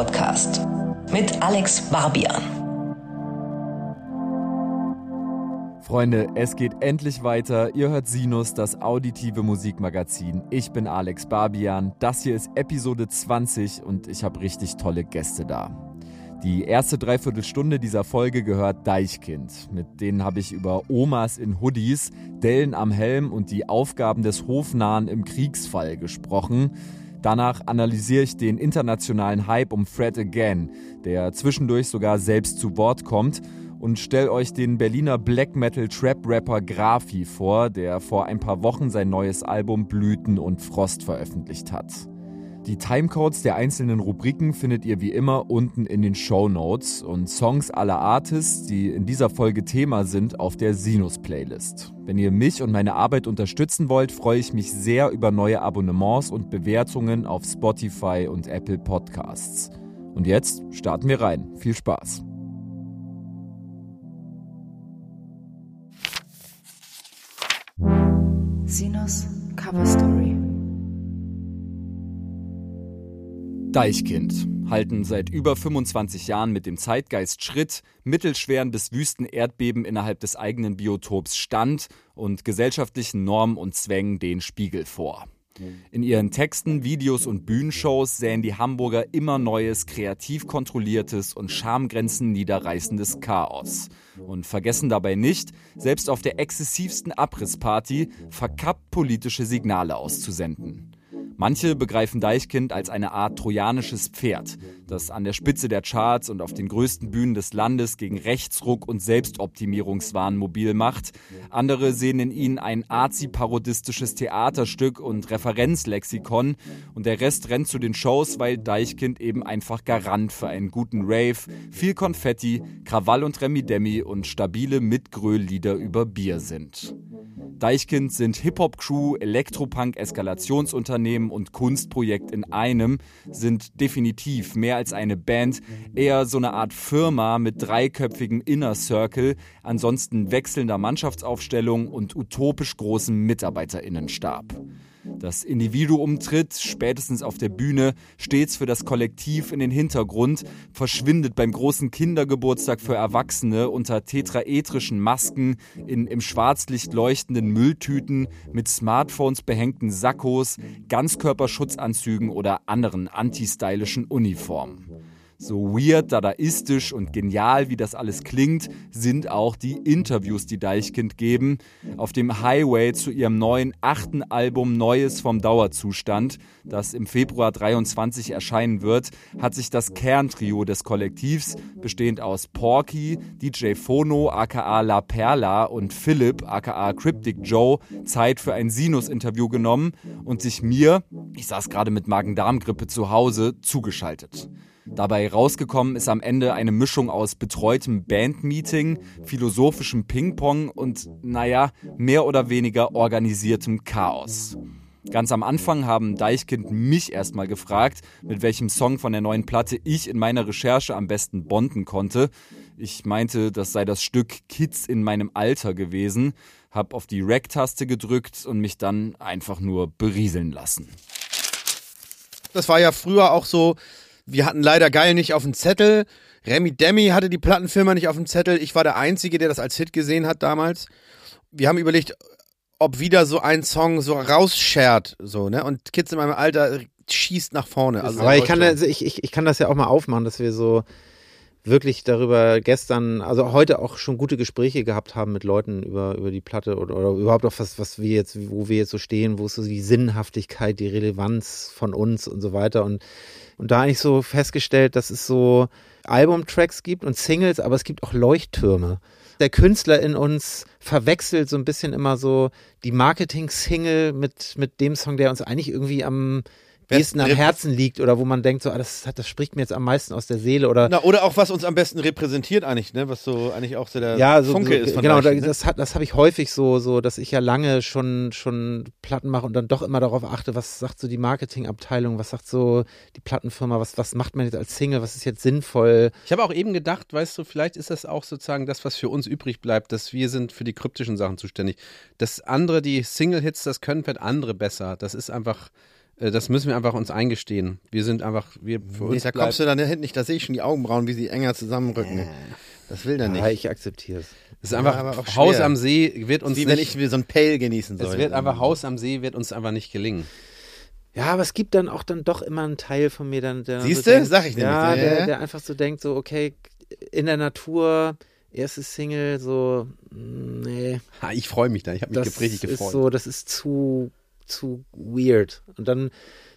Podcast mit Alex Barbian. Freunde, es geht endlich weiter. Ihr hört Sinus, das auditive Musikmagazin. Ich bin Alex Barbian. Das hier ist Episode 20 und ich habe richtig tolle Gäste da. Die erste Dreiviertelstunde dieser Folge gehört Deichkind. Mit denen habe ich über Omas in Hoodies, Dellen am Helm und die Aufgaben des Hofnahen im Kriegsfall gesprochen. Danach analysiere ich den internationalen Hype um Fred Again, der zwischendurch sogar selbst zu Wort kommt und stelle euch den Berliner Black Metal Trap Rapper Grafi vor, der vor ein paar Wochen sein neues Album Blüten und Frost veröffentlicht hat. Die Timecodes der einzelnen Rubriken findet ihr wie immer unten in den Show Notes und Songs aller Artists, die in dieser Folge Thema sind, auf der Sinus-Playlist. Wenn ihr mich und meine Arbeit unterstützen wollt, freue ich mich sehr über neue Abonnements und Bewertungen auf Spotify und Apple Podcasts. Und jetzt starten wir rein. Viel Spaß! Sinus Cover Story Deichkind halten seit über 25 Jahren mit dem Zeitgeist Schritt, mittelschweren bis wüsten Erdbeben innerhalb des eigenen Biotops stand und gesellschaftlichen Normen und Zwängen den Spiegel vor. In ihren Texten, Videos und Bühnenshows säen die Hamburger immer neues, kreativ kontrolliertes und Schamgrenzen niederreißendes Chaos. Und vergessen dabei nicht, selbst auf der exzessivsten Abrissparty verkappt politische Signale auszusenden. Manche begreifen Deichkind als eine Art trojanisches Pferd, das an der Spitze der Charts und auf den größten Bühnen des Landes gegen Rechtsruck und Selbstoptimierungswahn mobil macht. Andere sehen in ihnen ein arzi-parodistisches Theaterstück und Referenzlexikon und der Rest rennt zu den Shows, weil Deichkind eben einfach Garant für einen guten Rave, viel Konfetti, Krawall und Remi-Demi und stabile Mitgröl-Lieder über Bier sind. Deichkind sind Hip-Hop-Crew, Elektropunk-Eskalationsunternehmen und Kunstprojekt in einem, sind definitiv mehr als eine Band, eher so eine Art Firma mit dreiköpfigem Inner Circle, ansonsten wechselnder Mannschaftsaufstellung und utopisch großem Mitarbeiterinnenstab. Das Individuum tritt, spätestens auf der Bühne, stets für das Kollektiv in den Hintergrund, verschwindet beim großen Kindergeburtstag für Erwachsene unter tetraedrischen Masken, in im Schwarzlicht leuchtenden Mülltüten, mit Smartphones behängten Sakkos, Ganzkörperschutzanzügen oder anderen antistylischen Uniformen. So weird, dadaistisch und genial, wie das alles klingt, sind auch die Interviews, die Deichkind geben. Auf dem Highway zu ihrem neuen achten Album Neues vom Dauerzustand, das im Februar 23 erscheinen wird, hat sich das Kerntrio des Kollektivs, bestehend aus Porky, DJ Phono aka La Perla und Philipp aka Cryptic Joe, Zeit für ein Sinus-Interview genommen und sich mir, ich saß gerade mit Magen-Darm-Grippe zu Hause, zugeschaltet. Dabei rausgekommen ist am Ende eine Mischung aus betreutem Bandmeeting, philosophischem Ping-Pong und, naja, mehr oder weniger organisiertem Chaos. Ganz am Anfang haben Deichkind mich erstmal gefragt, mit welchem Song von der neuen Platte ich in meiner Recherche am besten bonden konnte. Ich meinte, das sei das Stück Kids in meinem Alter gewesen, hab auf die Rack-Taste gedrückt und mich dann einfach nur berieseln lassen. Das war ja früher auch so, wir hatten leider geil nicht auf dem Zettel. Remy Demi hatte die Plattenfirma nicht auf dem Zettel. Ich war der Einzige, der das als Hit gesehen hat damals. Wir haben überlegt, ob wieder so ein Song so rausschert, so, ne? Und Kids in meinem Alter schießt nach vorne. Also Aber ich kann, das, ich, ich, ich kann das ja auch mal aufmachen, dass wir so wirklich darüber gestern, also heute auch schon gute Gespräche gehabt haben mit Leuten über, über die Platte oder, oder überhaupt auch was, was wir jetzt, wo wir jetzt so stehen, wo ist so die Sinnhaftigkeit, die Relevanz von uns und so weiter. Und und da eigentlich so festgestellt, dass es so Albumtracks gibt und Singles, aber es gibt auch Leuchttürme. Der Künstler in uns verwechselt so ein bisschen immer so die Marketing-Single mit, mit dem Song, der uns eigentlich irgendwie am ehesten am Herzen liegt oder wo man denkt, so, ah, das, das spricht mir jetzt am meisten aus der Seele oder. Na, oder auch was uns am besten repräsentiert eigentlich, ne? Was so eigentlich auch so der ja, so, Funke so, ist. Von genau, Leichen, da, das, hat, das habe ich häufig so, so, dass ich ja lange schon, schon Platten mache und dann doch immer darauf achte, was sagt so die Marketingabteilung, was sagt so die Plattenfirma, was, was macht man jetzt als Single, was ist jetzt sinnvoll. Ich habe auch eben gedacht, weißt du, vielleicht ist das auch sozusagen das, was für uns übrig bleibt, dass wir sind für die kryptischen Sachen zuständig. Das andere, die Single-Hits, das können vielleicht andere besser. Das ist einfach Das müssen wir einfach uns eingestehen. Wir sind einfach, wir für Nee, uns da kommst du dann hinten nicht, da sehe ich schon die Augenbrauen, wie sie enger zusammenrücken. Das will der Ja, nicht. ich akzeptiere es. es ist einfach Haus schwer. am See wird uns Wie wenn nicht, ich wie so ein Pale genießen soll. es wird einfach Haus am See wird uns einfach nicht gelingen. Ja, aber es gibt dann auch dann doch immer einen Teil von mir, dann, der dann Siehste? so denkt, Sag ich nämlich. ja, der, ja. der einfach so denkt, so okay, in der Natur, erste Single, so mm, nee, Ha, ich freue mich da, ich habe mich das ge- richtig ist gefreut. so, das ist zu zu weird. Und dann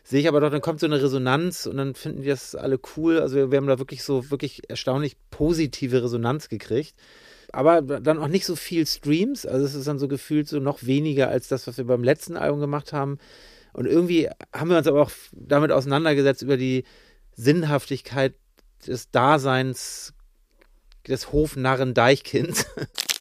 sehe ich aber doch, dann kommt so eine Resonanz und dann finden die das alle cool. Also wir, wir haben da wirklich so wirklich erstaunlich positive Resonanz gekriegt. Aber dann auch nicht so viel Streams. Also es ist dann so gefühlt so noch weniger als das, was wir beim letzten Album gemacht haben. Und irgendwie haben wir uns aber auch damit auseinandergesetzt über die Sinnhaftigkeit des Daseins des Hofnarren Deichkinds.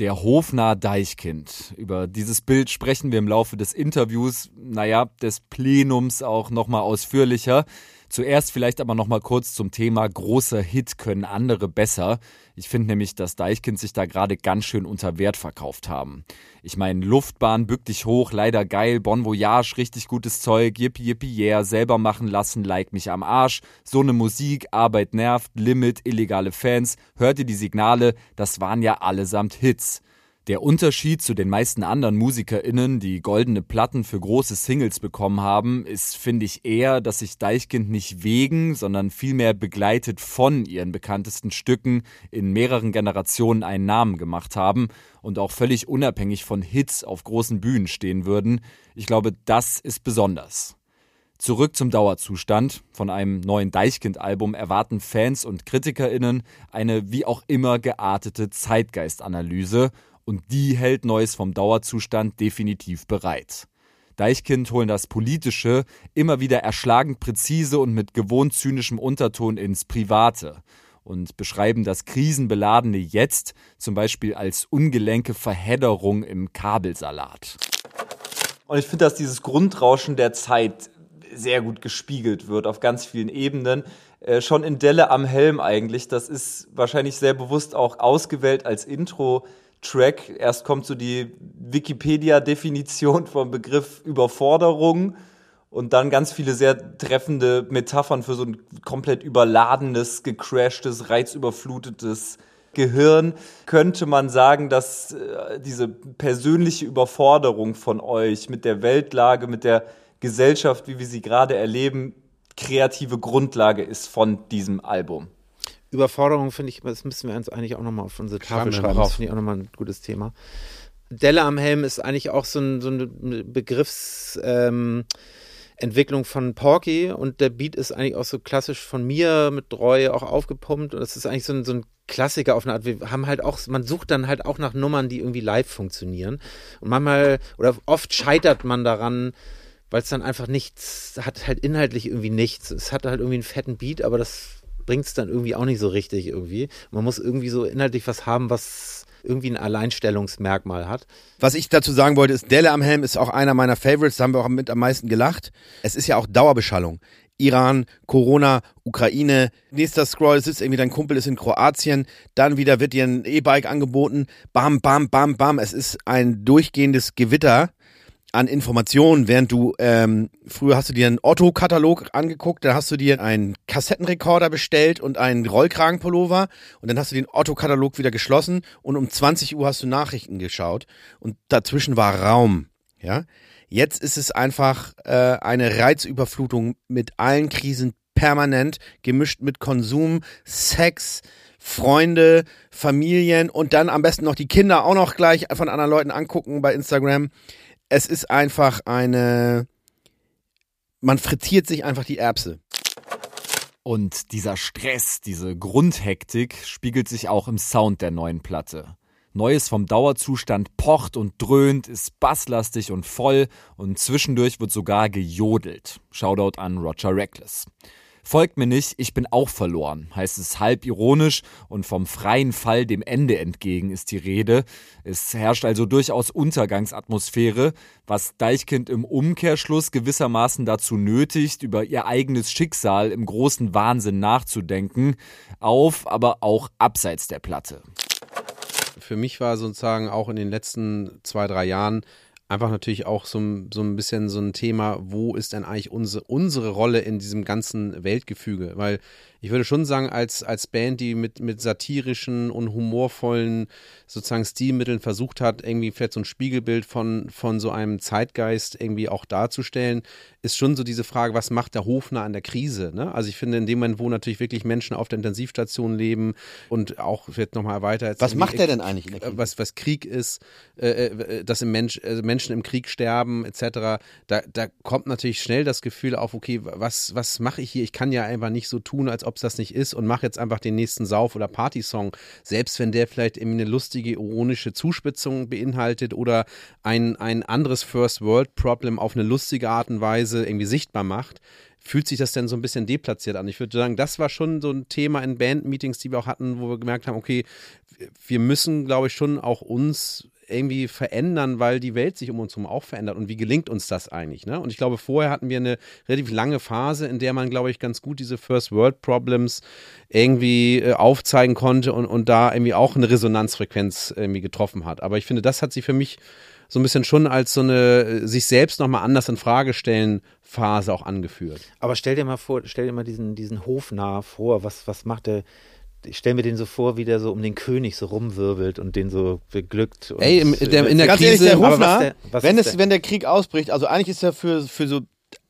Der Hofnarr Deichkind. Über dieses Bild sprechen wir im Laufe des Interviews, naja, des Plenums auch nochmal ausführlicher. Zuerst vielleicht aber nochmal kurz zum Thema großer Hit können andere besser. Ich finde nämlich, dass Deichkind sich da gerade ganz schön unter Wert verkauft haben. Ich meine, Luftbahn bück dich hoch, leider geil, Bon Voyage, richtig gutes Zeug, yippie yippie yeah, selber machen lassen, like mich am Arsch. So ne Musik, Arbeit nervt, Limit, illegale Fans. Hört ihr die Signale? Das waren ja allesamt Hits. Der Unterschied zu den meisten anderen MusikerInnen, die goldene Platten für große Singles bekommen haben, ist, finde ich, eher, dass sich Deichkind nicht wegen, sondern vielmehr begleitet von ihren bekanntesten Stücken in mehreren Generationen einen Namen gemacht haben und auch völlig unabhängig von Hits auf großen Bühnen stehen würden. Ich glaube, das ist besonders. Zurück zum Dauerzustand. Von einem neuen Deichkind-Album erwarten Fans und KritikerInnen eine wie auch immer geartete Zeitgeistanalyse und die hält Neues vom Dauerzustand definitiv bereit. Deichkind holen das Politische immer wieder erschlagend präzise und mit gewohnt zynischem Unterton ins Private und beschreiben das krisenbeladene Jetzt zum Beispiel als ungelenke Verhedderung im Kabelsalat. Und ich finde, dass dieses Grundrauschen der Zeit sehr gut gespiegelt wird auf ganz vielen Ebenen. Äh, schon in Delle am Helm eigentlich. Das ist wahrscheinlich sehr bewusst auch ausgewählt als Intro-Track. Erst kommt so die Wikipedia-Definition vom Begriff Überforderung und dann ganz viele sehr treffende Metaphern für so ein komplett überladenes, gecrashtes, reizüberflutetes Gehirn. Könnte man sagen, dass äh, diese persönliche Überforderung von euch mit der Weltlage, mit der Gesellschaft, wie wir sie gerade erleben, kreative Grundlage ist von diesem Album? Überforderung finde ich, das müssen wir uns eigentlich auch nochmal auf unsere Tafel schreiben. Das finde ich auch nochmal ein gutes Thema. Delle am Helm ist eigentlich auch so, ein, so eine Begriffsentwicklung ähm, von Porky und der Beat ist eigentlich auch so klassisch von mir mit Reue auch aufgepumpt und das ist eigentlich so ein, so ein Klassiker auf eine Art. Wir haben halt auch, man sucht dann halt auch nach Nummern, die irgendwie live funktionieren und manchmal oder oft scheitert man daran, weil es dann einfach nichts, hat halt inhaltlich irgendwie nichts. Es hat halt irgendwie einen fetten Beat, aber das bringt es dann irgendwie auch nicht so richtig irgendwie. Man muss irgendwie so inhaltlich was haben, was irgendwie ein Alleinstellungsmerkmal hat. Was ich dazu sagen wollte, ist, Delle am Helm ist auch einer meiner Favorites, da haben wir auch mit am meisten gelacht. Es ist ja auch Dauerbeschallung. Iran, Corona, Ukraine, nächster Scroll sitzt irgendwie, dein Kumpel ist in Kroatien, dann wieder wird dir ein E-Bike angeboten, bam, bam, bam, bam. Es ist ein durchgehendes Gewitter an Informationen, während du, ähm, früher hast du dir einen Otto-Katalog angeguckt, dann hast du dir einen Kassettenrekorder bestellt und einen Rollkragenpullover und dann hast du den Otto-Katalog wieder geschlossen und um 20 Uhr hast du Nachrichten geschaut und dazwischen war Raum, ja. Jetzt ist es einfach äh, eine Reizüberflutung mit allen Krisen permanent, gemischt mit Konsum, Sex, Freunde, Familien und dann am besten noch die Kinder auch noch gleich von anderen Leuten angucken bei Instagram. Es ist einfach eine, man frittiert sich einfach die Erbse. Und dieser Stress, diese Grundhektik spiegelt sich auch im Sound der neuen Platte. Neues vom Dauerzustand pocht und dröhnt, ist basslastig und voll und zwischendurch wird sogar gejodelt. Shoutout an Roger Reckless. Folgt mir nicht, ich bin auch verloren, heißt es halb ironisch und vom freien Fall dem Ende entgegen ist die Rede. Es herrscht also durchaus Untergangsatmosphäre, was Deichkind im Umkehrschluss gewissermaßen dazu nötigt, über ihr eigenes Schicksal im großen Wahnsinn nachzudenken, auf, aber auch abseits der Platte. Für mich war sozusagen auch in den letzten zwei, drei Jahren einfach natürlich auch so, so ein bisschen so ein Thema, wo ist denn eigentlich unsere, unsere Rolle in diesem ganzen Weltgefüge? Weil ich würde schon sagen, als, als Band, die mit, mit satirischen und humorvollen sozusagen Stilmitteln versucht hat, irgendwie vielleicht so ein Spiegelbild von, von so einem Zeitgeist irgendwie auch darzustellen, ist schon so diese Frage, was macht der Hofner an der Krise? Ne? Also ich finde, in dem Moment, wo natürlich wirklich Menschen auf der Intensivstation leben und auch wird nochmal erweitert. Was macht der denn eigentlich in der Krise? Was, was Krieg ist, äh, äh, dass im Mensch, äh, Menschen im Krieg sterben, etc., da, da kommt natürlich schnell das Gefühl auf, okay, was, was mache ich hier? Ich kann ja einfach nicht so tun, als ob es das nicht ist und mache jetzt einfach den nächsten Sauf- oder Partysong, selbst wenn der vielleicht irgendwie eine lustige, ironische Zuspitzung beinhaltet oder ein, ein anderes First-World-Problem auf eine lustige Art und Weise irgendwie sichtbar macht fühlt sich das denn so ein bisschen deplatziert an? Ich würde sagen, das war schon so ein Thema in Band-Meetings, die wir auch hatten, wo wir gemerkt haben, okay, wir müssen, glaube ich, schon auch uns irgendwie verändern, weil die Welt sich um uns herum auch verändert. Und wie gelingt uns das eigentlich? Ne? Und ich glaube, vorher hatten wir eine relativ lange Phase, in der man, glaube ich, ganz gut diese First World Problems irgendwie äh, aufzeigen konnte und, und da irgendwie auch eine Resonanzfrequenz irgendwie getroffen hat. Aber ich finde, das hat sich für mich so ein bisschen schon als so eine äh, sich selbst nochmal anders in Frage stellen Phase auch angeführt. Aber stell dir mal vor, stell dir mal diesen, diesen Hofnarr vor, was, was macht der, ich stelle mir den so vor, wie der so um den König so rumwirbelt und den so beglückt. Und Ey, im, der, in der Ganz Krise. ehrlich, der was der- wenn, es, der- wenn der Krieg ausbricht, also eigentlich ist er für, für so,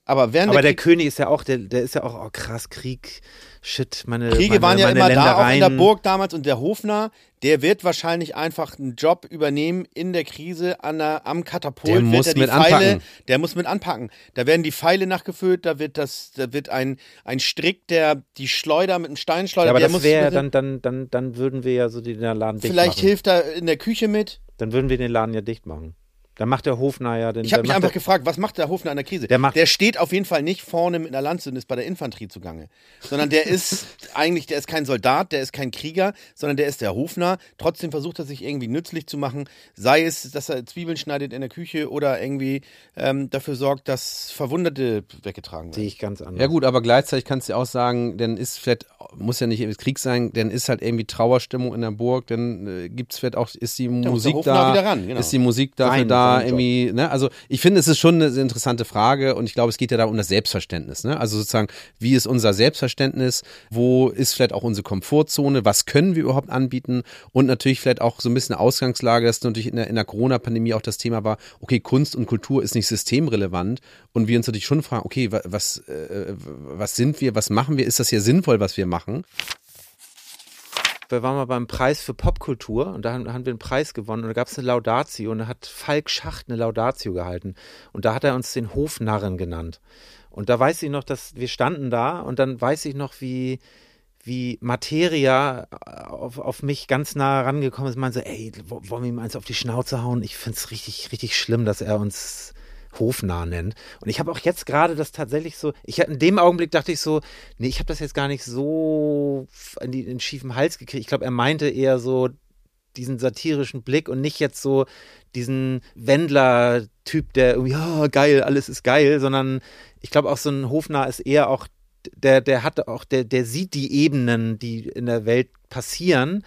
aber während aber der, der König ist ja auch, der, der ist ja auch, oh krass, Krieg, shit, meine Kriege meine, waren ja immer da, auch in der. Burg damals und der Hofner, der wird wahrscheinlich einfach einen Job übernehmen in der Krise an der, am Katapult. Der muss mit Pfeile, anpacken. Der muss mit anpacken. Da werden die Pfeile nachgefüllt, da wird das, da wird ein, ein Strick, der die Schleuder mit einem Steinschleuder, Ja, aber das wäre dann, dann, dann, dann würden wir ja so den Laden dicht vielleicht machen. hilft er in der Küche mit. Dann würden wir den Laden ja dicht machen. Dann macht der Hofner ja den. Ich habe mich einfach der- gefragt, was macht der Hofner an der Krise? Der macht- steht auf jeden Fall nicht vorne mit einer Lanze und ist bei der Infanterie zugange, sondern der ist eigentlich, der ist kein Soldat, der ist kein Krieger, sondern der ist der Hofner. Trotzdem versucht er sich irgendwie nützlich zu machen, sei es, dass er Zwiebeln schneidet in der Küche oder irgendwie ähm, dafür sorgt, dass Verwundete weggetragen Sehe werden. ich ganz anders. Ja gut, aber gleichzeitig kannst du auch sagen, dann ist vielleicht, muss ja nicht im Krieg sein, dann ist halt irgendwie Trauerstimmung in der Burg, dann äh, gibt's vielleicht auch, ist die der Musik da, wieder ran, genau. ist die Musik dafür Sein- da irgendwie, ne? Also ich finde, es ist schon eine interessante Frage und ich glaube, es geht ja da um das Selbstverständnis, ne? Also sozusagen, wie ist unser Selbstverständnis, wo ist vielleicht auch unsere Komfortzone, was können wir überhaupt anbieten und natürlich vielleicht auch so ein bisschen Ausgangslage, dass natürlich in der, in der Corona-Pandemie auch das Thema war, okay, Kunst und Kultur ist nicht systemrelevant und wir uns natürlich schon fragen, okay, wa- was, äh, was sind wir, was machen wir, ist das hier sinnvoll, was wir machen? Wir waren mal beim Preis für Popkultur und da haben, haben wir einen Preis gewonnen und da gab es eine Laudatio und da hat Falk Schacht eine Laudatio gehalten und da hat er uns den Hofnarren genannt. Und da weiß ich noch, dass wir standen da und dann weiß ich noch, wie wie Materia auf, auf mich ganz nah rangekommen ist, meinte so, ey, wo- wollen wir ihm eins auf die Schnauze hauen? Ich find's richtig, richtig schlimm, dass er uns hofnah nennt. Und ich habe auch jetzt gerade das tatsächlich so, ich in dem Augenblick dachte ich so, nee, ich habe das jetzt gar nicht so in, die, in den schiefen Hals gekriegt. Ich glaube, er meinte eher so diesen satirischen Blick und nicht jetzt so diesen Wendler-Typ, der irgendwie, ja, geil, alles ist geil, sondern ich glaube auch so ein Hofnarr ist eher auch, der, der hat auch, der, der sieht die Ebenen, die in der Welt passieren,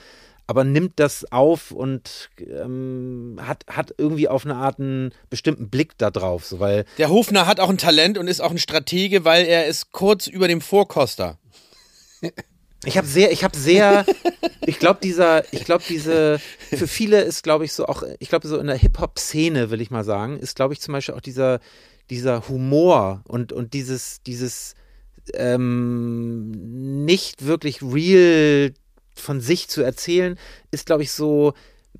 aber nimmt das auf und ähm, hat, hat irgendwie auf eine Art einen bestimmten Blick da drauf, so, weil Der Hofner hat auch ein Talent und ist auch ein Stratege, weil er ist kurz über dem Vorkoster. Ich habe sehr, ich habe sehr, ich glaube dieser, ich glaube diese, für viele ist glaube ich so auch, ich glaube so in der Hip-Hop-Szene, will ich mal sagen, ist glaube ich zum Beispiel auch dieser, dieser Humor und, und dieses, dieses ähm, nicht wirklich real von sich zu erzählen, ist glaube ich so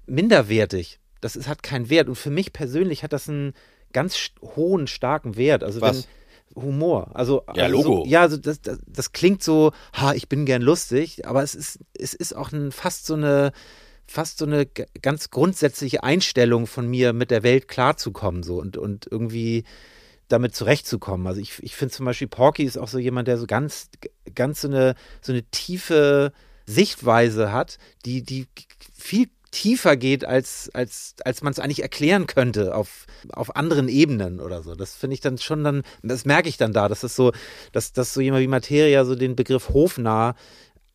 minderwertig. Das ist, hat keinen Wert und für mich persönlich hat das einen ganz hohen, starken Wert. Also Was? wenn Humor, also Ja, also Logo. So, ja, also das, das, das klingt so, ha, ich bin gern lustig, aber es ist, es ist auch ein, fast so eine, fast so eine ganz grundsätzliche Einstellung von mir, mit der Welt klarzukommen so und, und irgendwie damit zurechtzukommen. Also ich, ich finde zum Beispiel Porky ist auch so jemand, der so ganz, ganz so eine, so eine tiefe Sichtweise hat, die, die viel tiefer geht, als, als, als man es eigentlich erklären könnte auf, auf anderen Ebenen oder so. Das finde ich dann schon dann, das merke ich dann da, dass das so, dass, dass so jemand wie Materia so den Begriff hofnah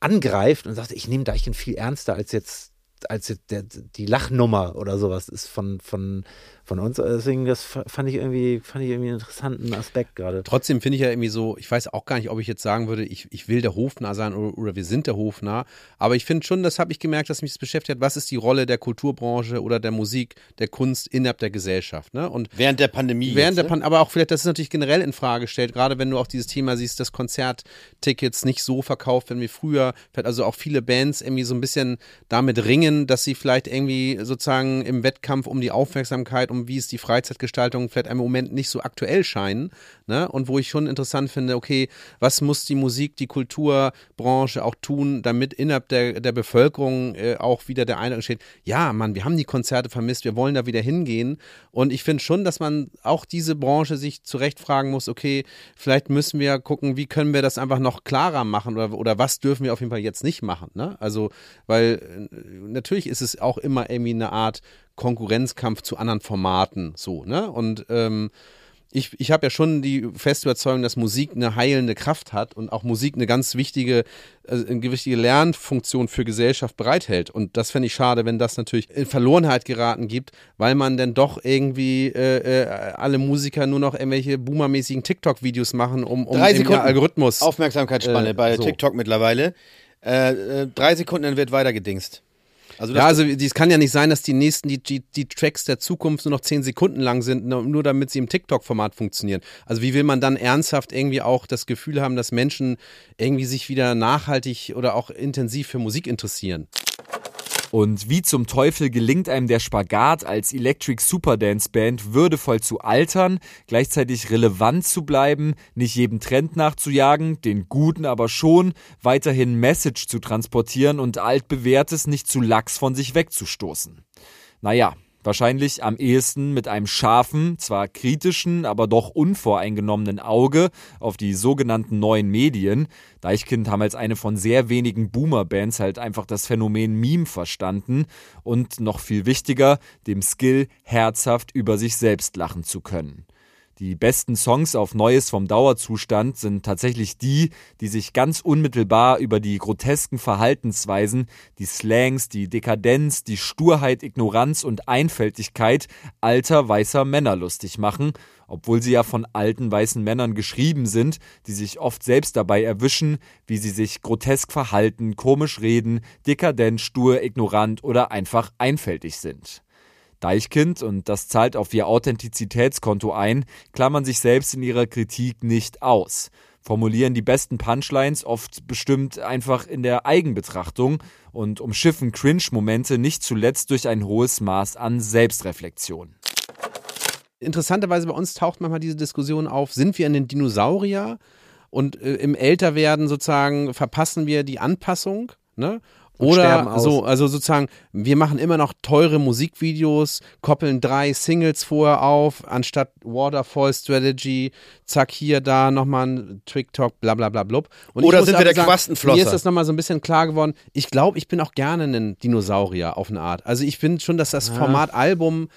angreift und sagt, ich nehme Deichen viel ernster als jetzt als jetzt der, die Lachnummer oder sowas ist von, von, von uns. Deswegen, das fand ich irgendwie, fand ich irgendwie einen interessanten Aspekt gerade. Trotzdem finde ich ja irgendwie so, ich weiß auch gar nicht, ob ich jetzt sagen würde, ich, ich will der Hofnarr sein oder, oder wir sind der Hofnarr. Aber ich finde schon, das habe ich gemerkt, dass mich das beschäftigt hat, was ist die Rolle der Kulturbranche oder der Musik, der Kunst innerhalb der Gesellschaft. Ne? Und Während der Pandemie. Während jetzt, der ne? Aber auch vielleicht, das ist natürlich generell in Frage stellt, gerade wenn du auch dieses Thema siehst, dass Konzerttickets nicht so verkauft werden wie früher, vielleicht also auch viele Bands irgendwie so ein bisschen damit ringen, dass sie vielleicht irgendwie sozusagen im Wettkampf um die Aufmerksamkeit, um wie ist die Freizeitgestaltung vielleicht im Moment nicht so aktuell scheinen, ne? Und wo ich schon interessant finde, okay, was muss die Musik, die Kulturbranche auch tun, damit innerhalb der, der Bevölkerung äh, auch wieder der Eindruck entsteht, ja, Mann, wir haben die Konzerte vermisst, wir wollen da wieder hingehen. Und ich finde schon, dass man auch diese Branche sich zurecht fragen muss, okay, vielleicht müssen wir gucken, wie können wir das einfach noch klarer machen oder, oder was dürfen wir auf jeden Fall jetzt nicht machen. Ne? Also, weil äh, natürlich ist es auch immer irgendwie eine Art Konkurrenzkampf zu anderen Formaten so, ne? Und ähm, ich, ich habe ja schon die feste Überzeugung, dass Musik eine heilende Kraft hat und auch Musik eine ganz wichtige, also eine wichtige Lernfunktion für Gesellschaft bereithält. Und das fände ich schade, wenn das natürlich in Verlorenheit geraten gibt, weil man dann doch irgendwie äh, äh, alle Musiker nur noch irgendwelche boomermäßigen TikTok-Videos machen, um, um Drei Sekunden Algorithmus. Aufmerksamkeitsspanne Äh, bei so. TikTok mittlerweile. Äh, äh, drei Sekunden, dann wird weitergedingst. Also Ja, also es kann ja nicht sein, dass die nächsten, die, die, die Tracks der Zukunft nur noch zehn Sekunden lang sind, nur nur damit sie im TikTok-Format funktionieren. Also wie will man dann ernsthaft irgendwie auch das Gefühl haben, dass Menschen irgendwie sich wieder nachhaltig oder auch intensiv für Musik interessieren? Und wie zum Teufel gelingt einem der Spagat als Electric Superdance Band würdevoll zu altern, gleichzeitig relevant zu bleiben, nicht jedem Trend nachzujagen, den guten aber schon, weiterhin Message zu transportieren und altbewährtes nicht zu lax von sich wegzustoßen. Naja, wahrscheinlich am ehesten mit einem scharfen, zwar kritischen, aber doch unvoreingenommenen Auge auf die sogenannten neuen Medien. Deichkind haben als eine von sehr wenigen Boomer-Bands halt einfach das Phänomen Meme verstanden und noch viel wichtiger, dem Skill herzhaft über sich selbst lachen zu können. Die besten Songs auf Neues vom Dauerzustand sind tatsächlich die, die sich ganz unmittelbar über die grotesken Verhaltensweisen, die Slangs, die Dekadenz, die Sturheit, Ignoranz und Einfältigkeit alter weißer Männer lustig machen, obwohl sie ja von alten weißen Männern geschrieben sind, die sich oft selbst dabei erwischen, wie sie sich grotesk verhalten, komisch reden, dekadent, stur, ignorant oder einfach einfältig sind. Deichkind, und das zahlt auf ihr Authentizitätskonto ein, klammern sich selbst in ihrer Kritik nicht aus, formulieren die besten Punchlines oft bestimmt einfach in der Eigenbetrachtung und umschiffen Cringe-Momente nicht zuletzt durch ein hohes Maß an Selbstreflexion. Interessanterweise bei uns taucht manchmal diese Diskussion auf, sind wir in den Dinosaurier und äh, im Älterwerden sozusagen verpassen wir die Anpassung, ne? Oder so, also sozusagen, wir machen immer noch teure Musikvideos, koppeln drei Singles vorher auf, anstatt Waterfall Strategy, zack, hier, da nochmal ein TikTok, bla bla bla blub. Und Oder sind wir der sagen, Quastenflosser? Mir ist das nochmal so ein bisschen klar geworden. Ich glaube, ich bin auch gerne ein Dinosaurier auf eine Art. Also ich finde schon, dass das Format Album,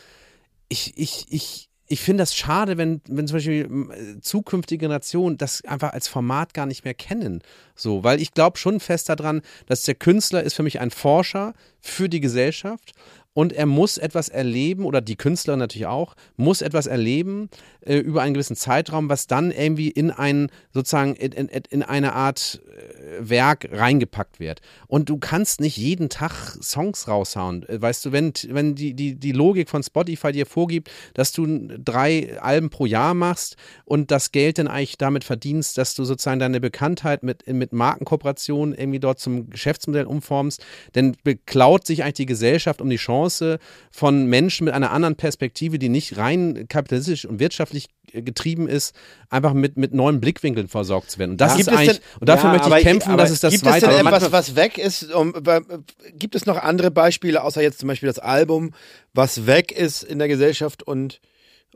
ich, ich, ich, ich finde das schade, wenn, wenn zum Beispiel zukünftige Generationen das einfach als Format gar nicht mehr kennen. So, weil ich glaube schon fest daran, dass der Künstler ist für mich ein Forscher für die Gesellschaft und er muss etwas erleben, oder die Künstler natürlich auch, muss etwas erleben äh, über einen gewissen Zeitraum, was dann irgendwie in ein, sozusagen, in, in, in eine Art äh, Werk reingepackt wird. Und du kannst nicht jeden Tag Songs raushauen. Äh, Weißt du, wenn, wenn die, die, die Logik von Spotify dir vorgibt, dass du drei Alben pro Jahr machst und das Geld dann eigentlich damit verdienst, dass du sozusagen deine Bekanntheit mit, mit Markenkooperationen irgendwie dort zum Geschäftsmodell umformst, dann beklaut sich eigentlich die Gesellschaft um die Chance von Menschen mit einer anderen Perspektive, die nicht rein kapitalistisch und wirtschaftlich äh, getrieben ist, einfach mit, mit neuen Blickwinkeln versorgt zu werden. Und das Gibt ist es eigentlich, denn- und dafür Ja, möchte ich kämpfen, aber dass es das Gibt es weiter. denn Aber etwas, was weg ist? Um, gibt es noch andere Beispiele, außer jetzt zum Beispiel das Album, was weg ist in der Gesellschaft und,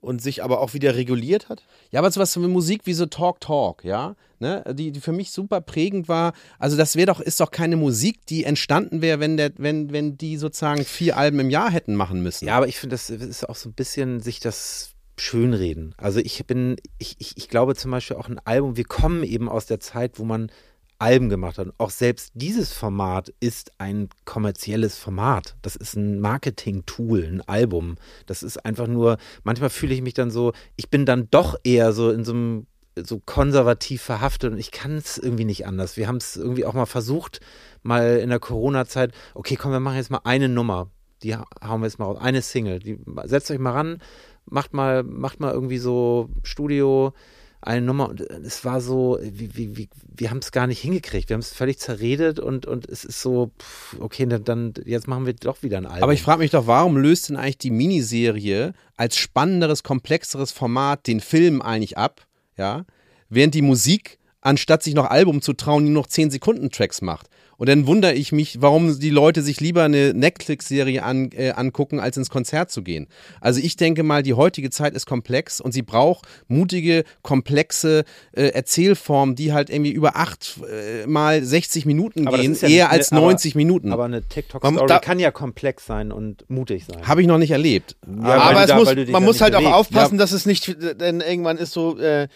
und sich aber auch wieder reguliert hat? Ja, aber sowas wie Musik wie so Talk Talk, ja, ne, die, die für mich super prägend war. Also das wäre doch, ist doch keine Musik, die entstanden wäre, wenn der, wenn, wenn die sozusagen vier Alben im Jahr hätten machen müssen. Ja, aber ich finde, das ist auch so ein bisschen sich das schönreden. Also ich bin, ich, ich, ich glaube zum Beispiel auch ein Album, wir kommen eben aus der Zeit, wo man Alben gemacht hat. Auch selbst dieses Format ist ein kommerzielles Format. Das ist ein Marketing-Tool, ein Album. Das ist einfach nur, manchmal fühle ich mich dann so, ich bin dann doch eher so in so einem so konservativ verhaftet und ich kann es irgendwie nicht anders. Wir haben es irgendwie auch mal versucht, mal in der Corona-Zeit, okay, komm, wir machen jetzt mal eine Nummer. Die hauen wir jetzt mal raus. Eine Single. Die, setzt euch mal ran, macht mal, macht mal irgendwie so Studio, eine Nummer und es war so, wie, wie, wie, wir haben es gar nicht hingekriegt. Wir haben es völlig zerredet und, und es ist so, pff, okay, dann jetzt machen wir doch wieder ein Album. Aber ich frage mich doch, warum löst denn eigentlich die Miniserie als spannenderes, komplexeres Format den Film eigentlich ab? Ja, während die Musik, anstatt sich noch Album zu trauen, nur noch 10 Sekunden Tracks macht. Und dann wundere ich mich, warum die Leute sich lieber eine Netflix-Serie an, äh, angucken, als ins Konzert zu gehen. Also ich denke mal, die heutige Zeit ist komplex und sie braucht mutige, komplexe äh, Erzählformen, die halt irgendwie über acht äh, mal 60 Minuten Aber gehen, ja eher nicht als eine- aber- 90 Minuten. aber eine TikTok-Story da- kann ja komplex sein und mutig sein. Habe ich noch nicht erlebt. Ja, aber da- muss, man muss halt auch aufpassen, dass es nicht, denn irgendwann ist so, äh,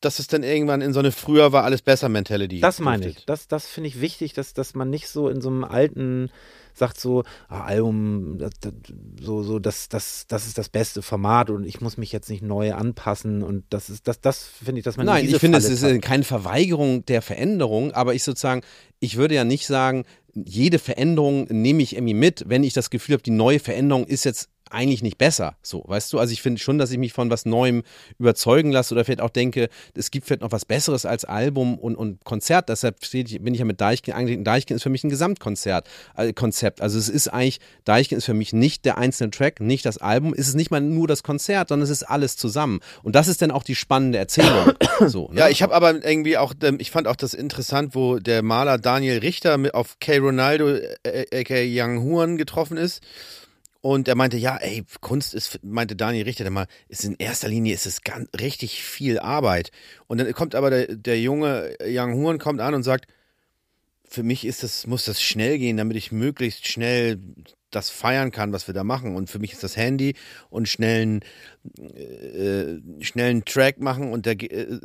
dass es dann irgendwann in so eine früher war alles besser Mentality. Das meine ich. Das, das finde ich wichtig, dass, dass man nicht so in so einem alten sagt so, ah, Album, das, das, so, so, das, das, das ist das beste Format und ich muss mich jetzt nicht neu anpassen und das ist, das, das finde ich, dass man in Nein, ich finde, es ist keine Verweigerung der Veränderung, aber ich sozusagen, ich würde ja nicht sagen, jede Veränderung nehme ich irgendwie mit, wenn ich das Gefühl habe, die neue Veränderung ist jetzt eigentlich nicht besser. So, weißt du? Also ich finde schon, dass ich mich von was Neuem überzeugen lasse oder vielleicht auch denke, es gibt vielleicht noch was Besseres als Album und, und Konzert. Deshalb bin ich ja mit Deichkind angelegt. Deichkind ist für mich ein Gesamtkonzert, äh, Konzept. Also es ist eigentlich, Deichkind ist für mich nicht der einzelne Track, nicht das Album. Es ist nicht mal nur das Konzert, sondern es ist alles zusammen. Und das ist dann auch die spannende Erzählung. so, ne? Ja, ich habe aber irgendwie auch, ähm, ich fand auch das interessant, wo der Maler Daniel Richter auf K. Ronaldo, äh, aka Young Huan, getroffen ist. Und er meinte, ja, ey, Kunst ist, meinte Daniel Richter, der mal, ist in erster Linie ist es ganz, richtig viel Arbeit. Und dann kommt aber der, der junge Young Huan kommt an und sagt, für mich ist das, muss das schnell gehen, damit ich möglichst schnell das feiern kann, was wir da machen. Und für mich ist das Handy und schnellen, äh, schnellen Track machen und der, äh,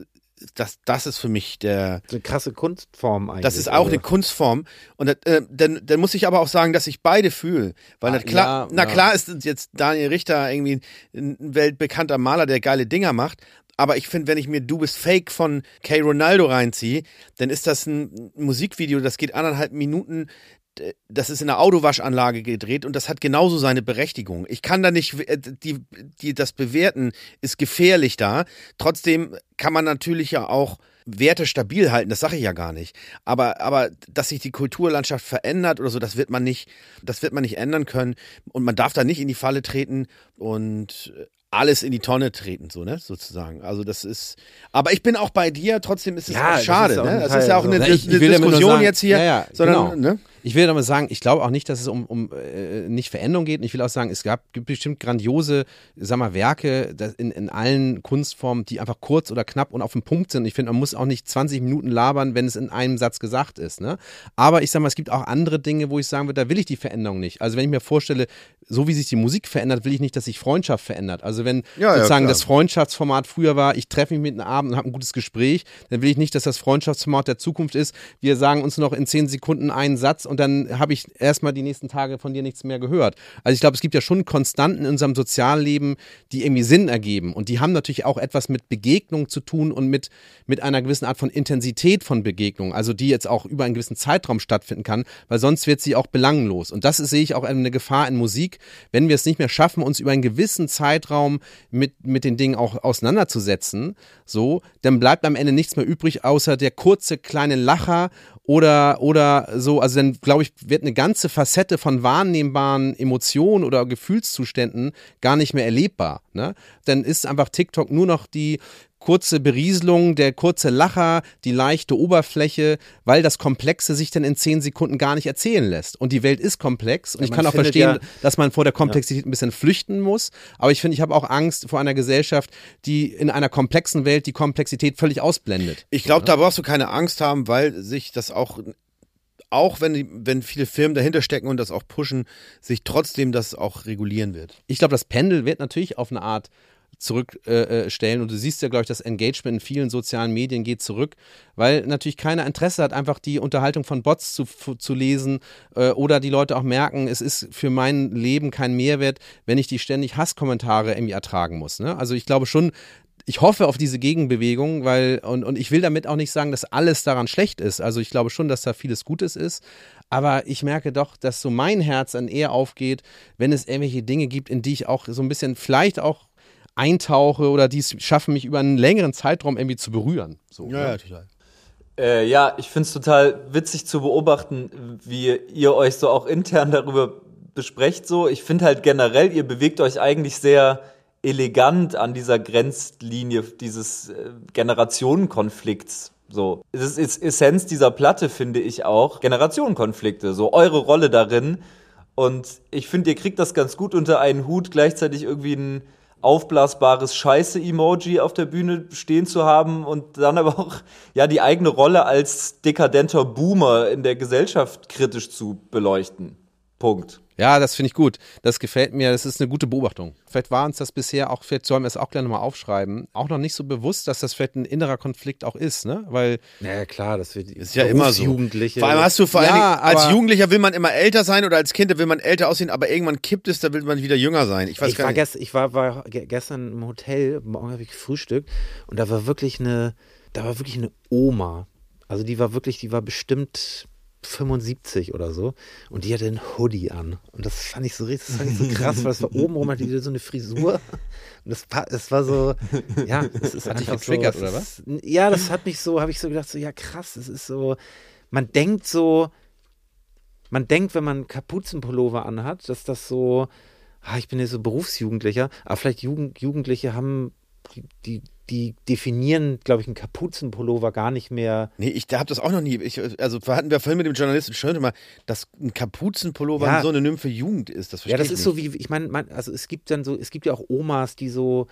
das, das ist für mich der, eine krasse Kunstform eigentlich. das ist auch eine Also, Kunstform. Und äh, dann, dann muss ich aber auch sagen, dass ich beide fühle. Weil Ah, na klar, ja, na ja. klar ist jetzt Daniel Richter irgendwie ein weltbekannter Maler, der geile Dinger macht. Aber ich finde, wenn ich mir Du bist Fake von K. Ronaldo reinziehe, dann ist das ein Musikvideo, das geht anderthalb Minuten. Das ist in einer Autowaschanlage gedreht und das hat genauso seine Berechtigung. Ich kann da nicht, äh, die, die, das Bewerten ist gefährlich da. Trotzdem kann man natürlich ja auch Werte stabil halten, das sage ich ja gar nicht. Aber, aber dass sich die Kulturlandschaft verändert oder so, das wird man nicht, das wird man nicht ändern können. Und man darf da nicht in die Falle treten und alles in die Tonne treten, so, ne, sozusagen. Also das ist, aber ich bin auch bei dir, trotzdem ist es Ja, das schade, auch ne? Teil ist ja auch so. eine, Na, Dis- ich- ich eine Diskussion sagen- jetzt hier, ja, ja, sondern, genau. ne? Ich will damit sagen, ich glaube auch nicht, dass es um, um äh, nicht Veränderung geht. Und ich will auch sagen, es gab gibt bestimmt grandiose, sag mal, Werke in, in allen Kunstformen, die einfach kurz oder knapp und auf den Punkt sind. Ich finde, man muss auch nicht 20 Minuten labern, wenn es in einem Satz gesagt ist. Ne? Aber ich sag mal, es gibt auch andere Dinge, wo ich sagen würde, da will ich die Veränderung nicht. Also wenn ich mir vorstelle, so wie sich die Musik verändert, will ich nicht, dass sich Freundschaft verändert. Also wenn Ja, ja, sozusagen klar. das Freundschaftsformat früher war, ich treffe mich mit einem Abend und habe ein gutes Gespräch, dann will ich nicht, dass das Freundschaftsformat der Zukunft ist. Wir sagen uns noch in zehn Sekunden einen Satz und dann habe ich erstmal die nächsten Tage von dir nichts mehr gehört. Also ich glaube, es gibt ja schon Konstanten in unserem Sozialleben, die irgendwie Sinn ergeben. Und die haben natürlich auch etwas mit Begegnung zu tun und mit, mit einer gewissen Art von Intensität von Begegnung, also die jetzt auch über einen gewissen Zeitraum stattfinden kann, weil sonst wird sie auch belanglos. Und das ist, sehe ich auch eine Gefahr in Musik, wenn wir es nicht mehr schaffen, uns über einen gewissen Zeitraum mit, mit den Dingen auch auseinanderzusetzen, so, dann bleibt am Ende nichts mehr übrig, außer der kurze kleine Lacher oder, oder so. Also dann, glaube ich, wird eine ganze Facette von wahrnehmbaren Emotionen oder Gefühlszuständen gar nicht mehr erlebbar. Ne? Dann ist einfach TikTok nur noch die kurze Berieselung, der kurze Lacher, die leichte Oberfläche, weil das Komplexe sich dann in zehn Sekunden gar nicht erzählen lässt. Und die Welt ist komplex. Und Ja, ich kann auch verstehen, ja- dass man vor der Komplexität ein bisschen flüchten muss. Aber ich finde, ich habe auch Angst vor einer Gesellschaft, die in einer komplexen Welt die Komplexität völlig ausblendet. Ich glaube, da brauchst du keine Angst haben, weil sich das auch, auch wenn, die, wenn viele Firmen dahinter stecken und das auch pushen, sich trotzdem das auch regulieren wird. Ich glaube, das Pendel wird natürlich auf eine Art zurückstellen. Äh, stellen. und du siehst ja, glaube ich, das Engagement in vielen sozialen Medien geht zurück, weil natürlich keiner Interesse hat, einfach die Unterhaltung von Bots zu, zu lesen äh, oder die Leute auch merken, es ist für mein Leben kein Mehrwert, wenn ich die ständig Hasskommentare irgendwie ertragen muss. Ne? Also ich glaube schon, ich hoffe auf diese Gegenbewegung, weil, und, und ich will damit auch nicht sagen, dass alles daran schlecht ist. Also ich glaube schon, dass da vieles Gutes ist. Aber ich merke doch, dass so mein Herz dann eher aufgeht, wenn es irgendwelche Dinge gibt, in die ich auch so ein bisschen vielleicht auch eintauche oder die es schaffen, mich über einen längeren Zeitraum irgendwie zu berühren. So, Ja, ne? ja, total. Äh, ja, ich finde es total witzig zu beobachten, wie ihr euch so auch intern darüber besprecht. So, ich finde halt generell, ihr bewegt euch eigentlich sehr elegant an dieser Grenzlinie dieses äh, Generationenkonflikts. So, es ist Essenz dieser Platte, finde ich auch. Generationenkonflikte, so eure Rolle darin. Und ich finde, ihr kriegt das ganz gut unter einen Hut, gleichzeitig irgendwie ein aufblasbares Scheiße-Emoji auf der Bühne stehen zu haben und dann aber auch ja die eigene Rolle als dekadenter Boomer in der Gesellschaft kritisch zu beleuchten. Punkt. Ja, das finde ich gut. Das gefällt mir. Das ist eine gute Beobachtung. Vielleicht war uns das bisher auch, vielleicht sollen wir es auch gleich nochmal aufschreiben, auch noch nicht so bewusst, dass das vielleicht ein innerer Konflikt auch ist, ne? Weil Ja, klar, das wird Ist ja immer so. Jugendliche. Vor allem hast du vor Ja, allen Dingen, als Jugendlicher will man immer älter sein oder als Kind da will man älter aussehen, aber irgendwann kippt es, da will man wieder jünger sein. Ich weiß ich gar war, nicht. gest, ich war, war ge- gestern im Hotel, morgen habe ich gefrühstückt und da war wirklich eine, da war wirklich eine Oma. Also die war wirklich, die war bestimmt 75 oder so. Und die hatte einen Hoodie an. Und das fand ich so richtig, fand ich so krass, weil das war oben rum hatte die so eine Frisur. Und das, das war so, ja, das ist Hat dich einfach getriggert, so, oder Ist, ja, das hat mich so, habe ich so gedacht, so ja krass, das ist so, man denkt so, man denkt, wenn man Kapuzenpullover anhat, dass das so, ah, ich bin jetzt so Berufsjugendlicher, aber vielleicht Jugend, Jugendliche haben, die, die, definieren, glaube ich, einen Kapuzenpullover gar nicht mehr. Nee, ich habe das auch noch nie. Ich, also hatten wir vorhin mit dem Journalisten schon mal, dass ein Kapuzenpullover Ja. ein Synonym für Jugend ist. Das Ja, das ist nicht. so wie, ich meine, also es gibt dann so, es gibt ja auch Omas, die so.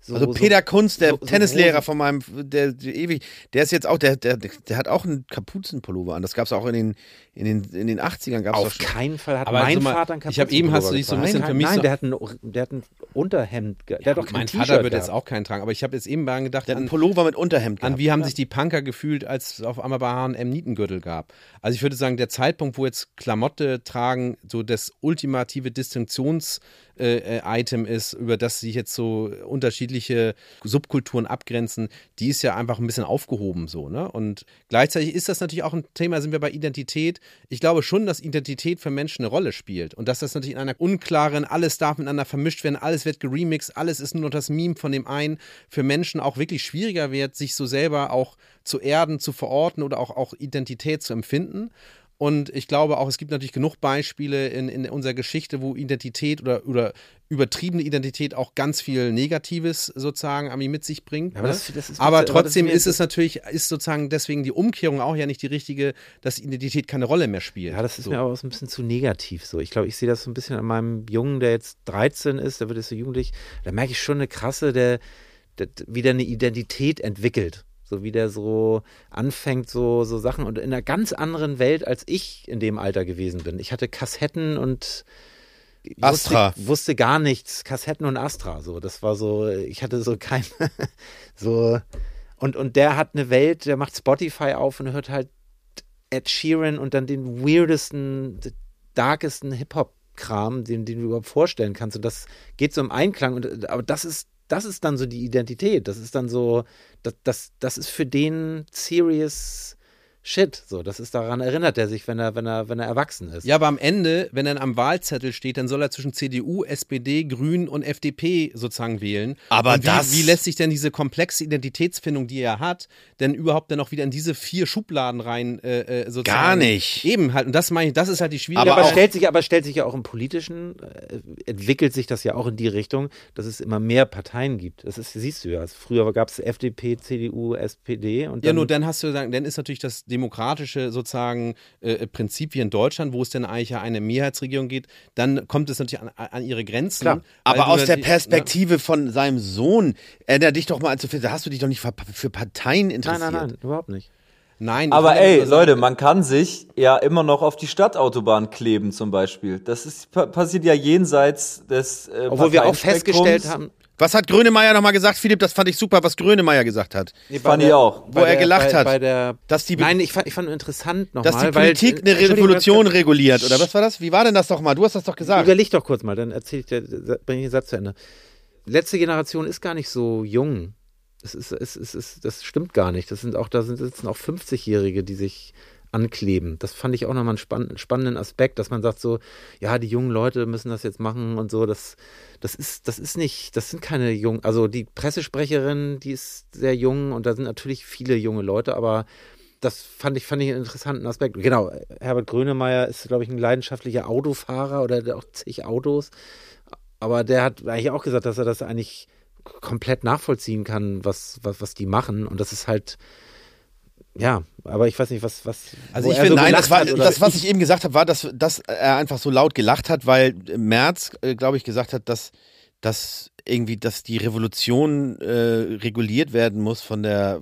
so Also so- Peter Kunz, der so- so Tennislehrer von meinem, der, der ewig, der ist jetzt auch, der, der, der hat auch einen Kapuzenpullover an. Das gab es auch in den, in den, in den 80ern gab's Auf doch schon. keinen Fall hat Aber mein also mal, Vater einen ich hab eben, hast du dich so ein bisschen getragen. für mich Nein, so- der hat ein, der hat ein Unterhemd, der hat doch kein mein T-Shirt Vater wird jetzt auch keinen tragen, aber ich habe jetzt eben daran gedacht, Der hat an, einen Pullover mit Unterhemd an gehabt. wie haben sich die Punker gefühlt, als es auf einmal bei H&M Nietengürtel gab. Also ich würde sagen, der Zeitpunkt, wo jetzt Klamotte tragen so das ultimative Distinktions äh, äh, Item ist, über das sich jetzt so unterschiedliche Subkulturen abgrenzen, die ist ja einfach ein bisschen aufgehoben so, ne? Und gleichzeitig ist das natürlich auch ein Thema, sind wir bei Identität. Ich glaube schon, dass Identität für Menschen eine Rolle spielt und dass das natürlich in einer unklaren, alles darf miteinander vermischt werden, alles wird geremixed, alles ist nur noch das Meme von dem einen, für Menschen auch wirklich schwieriger wird, sich so selber auch zu erden, zu verorten oder auch, auch Identität zu empfinden. Und ich glaube auch, es gibt natürlich genug Beispiele in, in unserer Geschichte, wo Identität oder, oder übertriebene Identität auch ganz viel Negatives sozusagen irgendwie mit sich bringt. Aber ne? das- das ist- aber aber trotzdem mir- ist es natürlich, ist sozusagen deswegen die Umkehrung auch ja nicht die richtige, dass Identität keine Rolle mehr spielt. Ja, das ist so. mir aber auch so ein bisschen zu negativ so. Ich glaube, ich sehe das so ein bisschen an meinem Jungen, der jetzt 13 ist, der wird jetzt so jugendlich, da merke ich schon eine krasse, der, der wie der eine Identität entwickelt. So wie der so anfängt, so, so Sachen und in einer ganz anderen Welt, als ich in dem Alter gewesen bin. Ich hatte Kassetten und Astra. Wusste, wusste gar nichts. Kassetten und Astra. So, das war so, ich hatte so kein, so, und, und der hat eine Welt, der macht Spotify auf und hört halt Ed Sheeran und dann den weirdesten, darkesten Hip-Hop-Kram, den, den du überhaupt vorstellen kannst. Und das geht so im Einklang. Und, aber das ist, das ist dann so die Identität. Das ist dann so, das, das, das ist für den serious Shit. So, das ist daran erinnert er sich, wenn er, wenn er, wenn er erwachsen ist. Ja, aber am Ende, wenn er am Wahlzettel steht, dann soll er zwischen CDU, SPD, Grünen und FDP sozusagen wählen. Aber und wie, das- wie lässt sich denn diese komplexe Identitätsfindung, die er hat, denn überhaupt dann auch wieder in diese vier Schubladen rein äh, äh, sozusagen? Gar nicht. Eben halt. Und das meine ich, das ist halt die Schwierigkeit. aber, auch- stellt sich, aber stellt sich ja auch im Politischen, äh, entwickelt sich das ja auch in die Richtung, dass es immer mehr Parteien gibt. Das ist, siehst du ja. Früher gab es FDP, CDU, SPD und Ja, dann, nur dann hast du sagen, dann ist natürlich das demokratische sozusagen äh, Prinzip wie in Deutschland, wo es dann eigentlich ja eine Mehrheitsregierung geht, dann kommt es natürlich an, an ihre Grenzen. Klar. Aber aus der Perspektive von seinem Sohn, erinnere dich doch mal an zu viel, da hast du dich doch nicht für, für Parteien Nein, interessiert. nein, nein, überhaupt nicht. Nein, Aber ey, Leute, man kann sich ja immer noch auf die Stadtautobahn kleben zum Beispiel. Das ist, pa passiert ja jenseits des äh, Obwohl wir auch festgestellt haben, Was hat Grönemeyer nochmal gesagt, Philipp? Das fand ich super, was Grönemeyer gesagt hat. Nee, Fand ich auch. Wo er gelacht bei, hat. Bei der, Dass die, nein, ich fand, ich fand interessant nochmal. dass die weil, Politik eine Entschuldigung, Revolution reguliert, oder was war das? Wie war denn das doch mal? Du hast das doch gesagt. Überleg doch kurz mal, dann erzähl ich dir, bring ich den Satz zu Ende. Letzte Generation ist gar nicht so jung. Es ist, es ist, es ist, das stimmt gar nicht. Das sind auch, da sind, sitzen auch 50-Jährige, die sich ankleben. Das fand ich auch nochmal einen spann spannenden Aspekt, dass man sagt so, ja, die jungen Leute müssen das jetzt machen und so. Das, das ist, das ist nicht, das sind keine jungen, also die Pressesprecherin, die ist sehr jung und da sind natürlich viele junge Leute, aber das fand ich, fand ich einen interessanten Aspekt. Genau, Herbert Grönemeyer ist, glaube ich, ein leidenschaftlicher Autofahrer oder der auch zig Autos. Aber der hat eigentlich auch gesagt, dass er das eigentlich komplett nachvollziehen kann, was, was, was die machen. Und das ist halt, ja, aber ich weiß nicht, was, was. Also ich finde, so Nein, das, war, das, was ich eben gesagt habe, war, dass, dass er einfach so laut gelacht hat, weil Merz, äh, glaube ich, gesagt hat, dass, dass irgendwie, dass die Revolution äh, reguliert werden muss von der,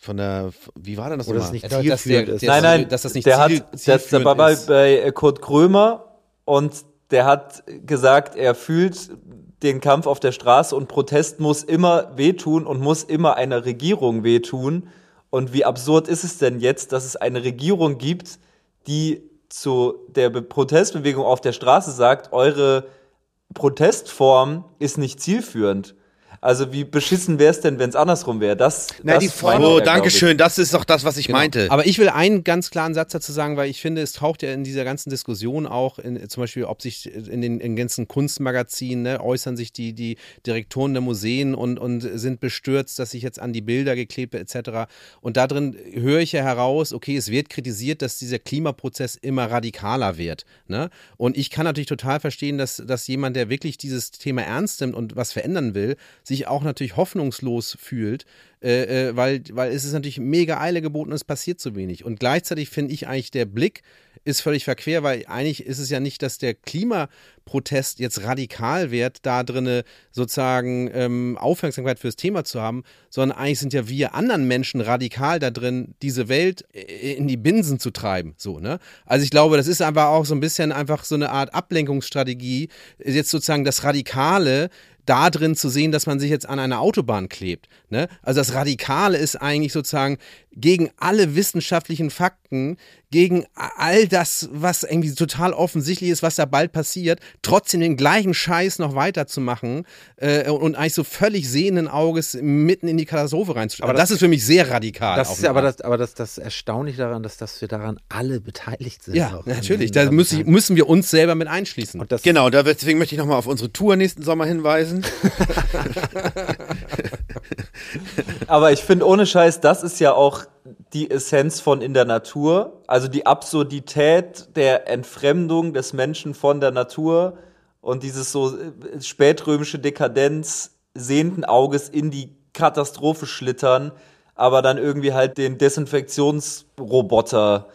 von der, wie war denn das Oder das nochmal? nicht doch, dass zielführend der- ist. der- Nein, nein, dass das nicht der ziel- hat, das, zielführend war bei, ist. bei Kurt Krömer und der hat gesagt, er fühlt den Kampf auf der Straße und Protest muss immer wehtun und muss immer einer Regierung wehtun. Und wie absurd ist es denn jetzt, dass es eine Regierung gibt, die zu der Be Protestbewegung auf der Straße sagt, eure Protestform ist nicht zielführend. Also wie beschissen wäre es denn, wenn es andersrum wäre? Das, Na, das die Form- Oh, danke ich. schön, das ist doch das, was ich Genau. meinte. Aber ich will einen ganz klaren Satz dazu sagen, weil ich finde, es taucht ja in dieser ganzen Diskussion auch, in, zum Beispiel, ob sich in den, in ganzen Kunstmagazinen ne, äußern sich die, die Direktoren der Museen und, und sind bestürzt, dass sich jetzt an die Bilder geklebt wird, etc. Und da drin höre ich ja heraus, okay, es wird kritisiert, dass dieser Klimaprozess immer radikaler wird. Ne? Und ich kann natürlich total verstehen, dass, dass jemand, der wirklich dieses Thema ernst nimmt und was verändern will, sich auch natürlich hoffnungslos fühlt, äh, äh, weil, weil es ist natürlich mega Eile geboten und es passiert zu wenig. Und gleichzeitig finde ich eigentlich, der Blick ist völlig verquer, weil eigentlich ist es ja nicht, dass der Klimaprotest jetzt radikal wird, da drinne sozusagen ähm, Aufmerksamkeit fürs Thema zu haben, sondern eigentlich sind ja wir anderen Menschen radikal da drin, diese Welt äh, in die Binsen zu treiben. So, ne? Also ich glaube, das ist einfach auch so ein bisschen einfach so eine Art Ablenkungsstrategie, jetzt sozusagen das Radikale da drin zu sehen, dass man sich jetzt an einer Autobahn klebt. Ne? Also das Radikale ist eigentlich sozusagen gegen alle wissenschaftlichen Fakten, gegen all das, was irgendwie total offensichtlich ist, was da bald passiert, trotzdem den gleichen Scheiß noch weiterzumachen äh, und eigentlich so völlig sehenden Auges mitten in die Katastrophe reinzuschauen. Aber das, das- ist für mich sehr radikal. Das ist aber das, aber das, das Erstaunliche daran, dass, dass wir daran alle beteiligt sind. Ja, natürlich. Da müssen, müssen wir uns selber mit einschließen. Und das, Genau, deswegen möchte ich nochmal auf unsere Tour nächsten Sommer hinweisen. Aber ich finde, ohne Scheiß, das ist ja auch die Essenz von in der Natur. Also die Absurdität der Entfremdung des Menschen von der Natur und dieses so äh, spätrömische Dekadenz sehenden Auges in die Katastrophe schlittern, aber dann irgendwie halt den Desinfektionsroboter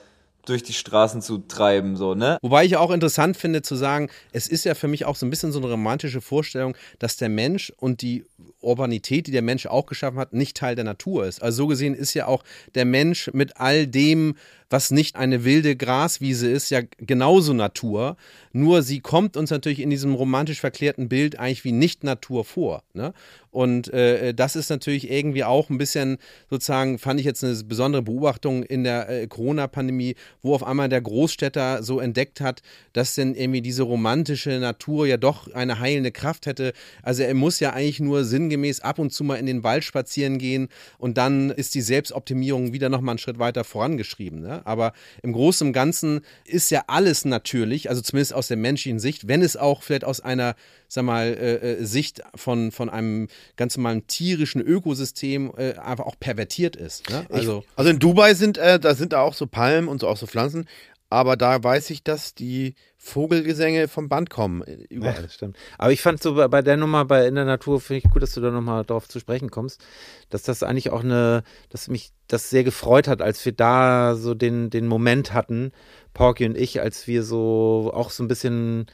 durch die Straßen zu treiben, so, ne? Wobei ich auch interessant finde zu sagen, es ist ja für mich auch so ein bisschen so eine romantische Vorstellung, dass der Mensch und die Urbanität, die der Mensch auch geschaffen hat, nicht Teil der Natur ist. Also so gesehen ist ja auch der Mensch mit all dem, was nicht eine wilde Graswiese ist, ja genauso Natur. Nur sie kommt uns natürlich in diesem romantisch verklärten Bild eigentlich wie nicht Natur vor. Ne? Und äh, das ist natürlich irgendwie auch ein bisschen sozusagen, fand ich jetzt eine besondere Beobachtung in der äh, Corona-Pandemie, wo auf einmal der Großstädter so entdeckt hat, dass denn irgendwie diese romantische Natur ja doch eine heilende Kraft hätte. Also er muss ja eigentlich nur sinngemäß ab und zu mal in den Wald spazieren gehen und dann ist die Selbstoptimierung wieder nochmal einen Schritt weiter vorangeschrieben. Ne? Aber im Großen und Ganzen ist ja alles natürlich, also zumindest aus der menschlichen Sicht, wenn es auch vielleicht aus einer, sag mal, äh, äh, Sicht von, von einem ganz normalen tierischen Ökosystem äh, einfach auch pervertiert ist. Ne? Also Ich, also in Dubai sind, äh, da sind da auch so Palmen und so auch so Pflanzen, aber da weiß ich, dass die Vogelgesänge vom Band kommen. äh, Ja, das stimmt. Aber ich fand so bei, der Nummer bei In der Natur, finde ich gut, dass du da nochmal drauf zu sprechen kommst, dass das eigentlich auch eine, dass mich das sehr gefreut hat, als wir da so den, den Moment hatten, Porky und ich, als wir so auch so ein bisschen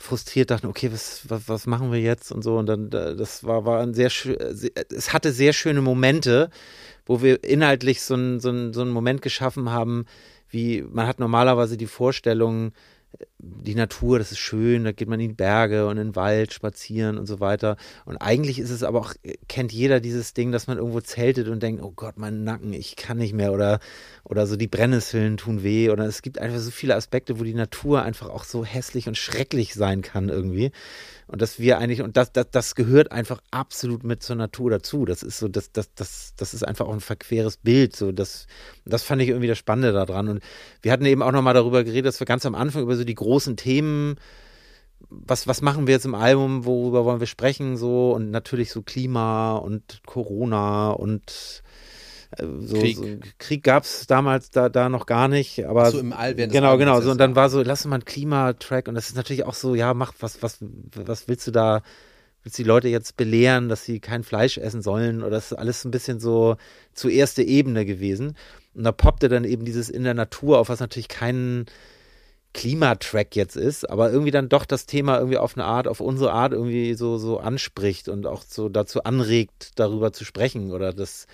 frustriert dachten, okay, was, was, was machen wir jetzt und so. Und dann, da- das war, war ein sehr es hatte sehr schöne Momente, wo wir inhaltlich so einen so einen- so einen Moment geschaffen haben, wie man hat normalerweise die Vorstellung, die Natur, das ist schön, da geht man in die Berge und in den Wald spazieren und so weiter. Und eigentlich ist es aber auch, kennt jeder dieses Ding, dass man irgendwo zeltet und denkt, oh Gott, mein Nacken, ich kann nicht mehr oder, oder so die Brennnesseln tun weh oder es gibt einfach so viele Aspekte, wo die Natur einfach auch so hässlich und schrecklich sein kann irgendwie. Und dass wir eigentlich, und das, das, das gehört einfach absolut mit zur Natur dazu. Das ist so, das, das, das, das ist einfach auch ein verqueres Bild. So, das, das fand ich irgendwie das Spannende daran. Und wir hatten eben auch nochmal darüber geredet, dass wir ganz am Anfang über so die großen Themen, was, was machen wir jetzt im Album, worüber wollen wir sprechen, so, und natürlich so Klima und Corona und so, Krieg. so Krieg gab es damals da, da noch gar nicht, aber So im All während genau, genau. So und dann war so, lass mal einen Klimatrack und das ist natürlich auch so, ja, mach was, was, was willst du da? Willst du die Leute jetzt belehren, dass sie kein Fleisch essen sollen? Oder das ist alles ein bisschen so zu erste Ebene gewesen. Und da poppte dann eben dieses in der Natur auf, was natürlich kein Klimatrack jetzt ist, aber irgendwie dann doch das Thema irgendwie auf eine Art, auf unsere Art irgendwie so, so anspricht und auch so dazu anregt, darüber zu sprechen oder das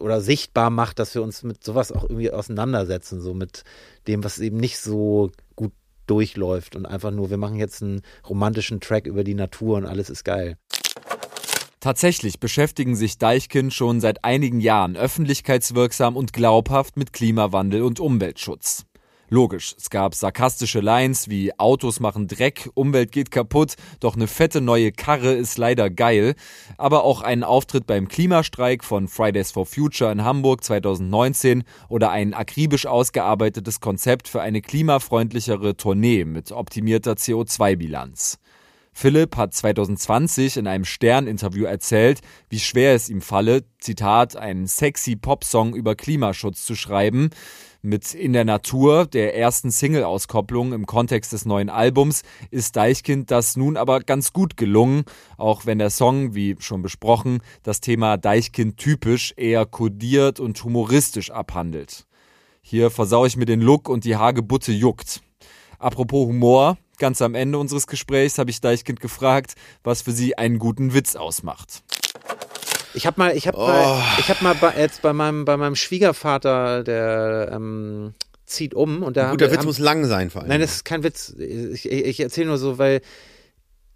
oder sichtbar macht, dass wir uns mit sowas auch irgendwie auseinandersetzen, so mit dem, was eben nicht so gut durchläuft und einfach nur, wir machen jetzt einen romantischen Track über die Natur und alles ist geil. Tatsächlich beschäftigen sich Deichkind schon seit einigen Jahren öffentlichkeitswirksam und glaubhaft mit Klimawandel und Umweltschutz. Logisch, es gab sarkastische Lines wie Autos machen Dreck, Umwelt geht kaputt, doch eine fette neue Karre ist leider geil. Aber auch einen Auftritt beim Klimastreik von Fridays for Future in Hamburg 2019 oder ein akribisch ausgearbeitetes Konzept für eine klimafreundlichere Tournee mit optimierter CO2-Bilanz. Philipp hat 2020 in einem Stern-Interview erzählt, wie schwer es ihm falle, Zitat, einen sexy Popsong über Klimaschutz zu schreiben. Mit In der Natur, der ersten Single-Auskopplung im Kontext des neuen Albums, ist Deichkind das nun aber ganz gut gelungen, auch wenn der Song, wie schon besprochen, das Thema Deichkind typisch eher kodiert und humoristisch abhandelt. Hier versau ich mir den Look und die Hagebutte juckt. Apropos Humor, ganz am Ende unseres Gesprächs habe ich Deichkind gefragt, was für sie einen guten Witz ausmacht. Ich habe mal, ich habe mal, ich habe mal bei, jetzt bei meinem, bei meinem Schwiegervater, der ähm, zieht um und da haben Guter wir, Witz haben, muss lang sein vor allem. Nein, das ist kein Witz. Ich, ich, erzähle nur so, weil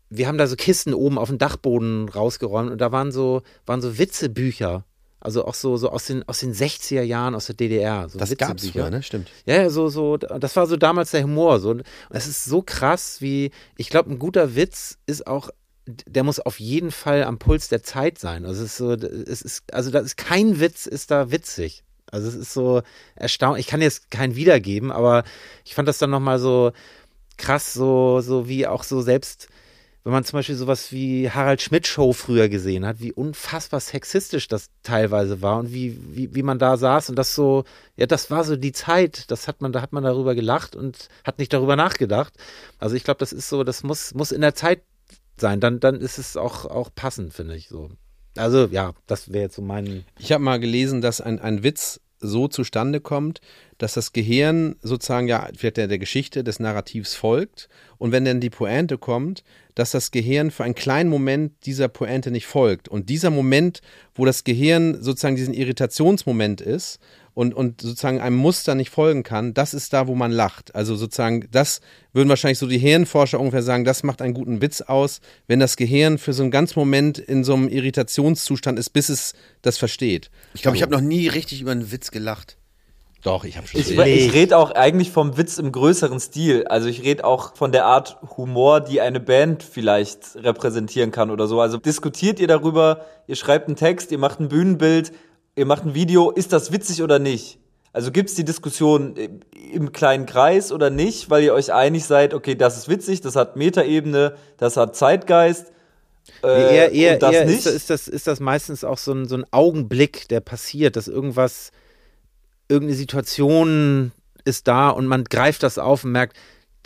wir haben da so Kisten oben auf dem Dachboden rausgeräumt und da waren so, waren so Witzebücher. Also auch so, so aus den, aus den 60er Jahren aus der DDR. So das gab's Witzebücher. früher, ne? Stimmt. Ja, ja, so, so, das war so damals der Humor. So. Und es ist so krass, wie, ich glaube, ein guter Witz ist auch, der muss auf jeden Fall am Puls der Zeit sein. Also es ist so, es ist, also da ist kein Witz, ist da witzig. Also es ist so erstaunlich. Ich kann jetzt keinen wiedergeben, aber ich fand das dann nochmal so krass, so, so wie auch so selbst, wenn man zum Beispiel sowas wie Harald Schmidt Show früher gesehen hat, wie unfassbar sexistisch das teilweise war und wie, wie, wie man da saß und das so, ja, das war so die Zeit, das hat man, da hat man darüber gelacht und hat nicht darüber nachgedacht. Also ich glaube, das ist so, das muss, muss in der Zeit sein, dann, dann ist es auch, auch passend, finde ich so. Also ja, das wäre jetzt so mein. Ich habe mal gelesen, dass ein, ein Witz so zustande kommt, dass das Gehirn sozusagen ja vielleicht der, der Geschichte des Narrativs folgt und wenn dann die Pointe kommt, dass das Gehirn für einen kleinen Moment dieser Pointe nicht folgt und dieser Moment, wo das Gehirn sozusagen diesen Irritationsmoment ist und, und sozusagen einem Muster nicht folgen kann, das ist da, wo man lacht. Also sozusagen, das würden wahrscheinlich so die Hirnforscher ungefähr sagen, das macht einen guten Witz aus, wenn das Gehirn für so einen ganzen Moment in so einem Irritationszustand ist, bis es das versteht. Ich glaube, ich habe noch nie richtig über einen Witz gelacht. Doch, ich habe schon. Ich, ich rede auch eigentlich vom Witz im größeren Stil. Also ich rede auch von der Art Humor, die eine Band vielleicht repräsentieren kann oder so. Also diskutiert ihr darüber, ihr schreibt einen Text, ihr macht ein Bühnenbild, ihr macht ein Video, ist das witzig oder nicht? Also gibt's die Diskussion im kleinen Kreis oder nicht, weil ihr euch einig seid, okay, das ist witzig, das hat Metaebene, das hat Zeitgeist. Äh, eher eher, und das eher nicht? Ist, ist, das, ist das meistens auch so ein, so ein Augenblick, der passiert, dass irgendwas, irgendeine Situation ist da und man greift das auf und merkt,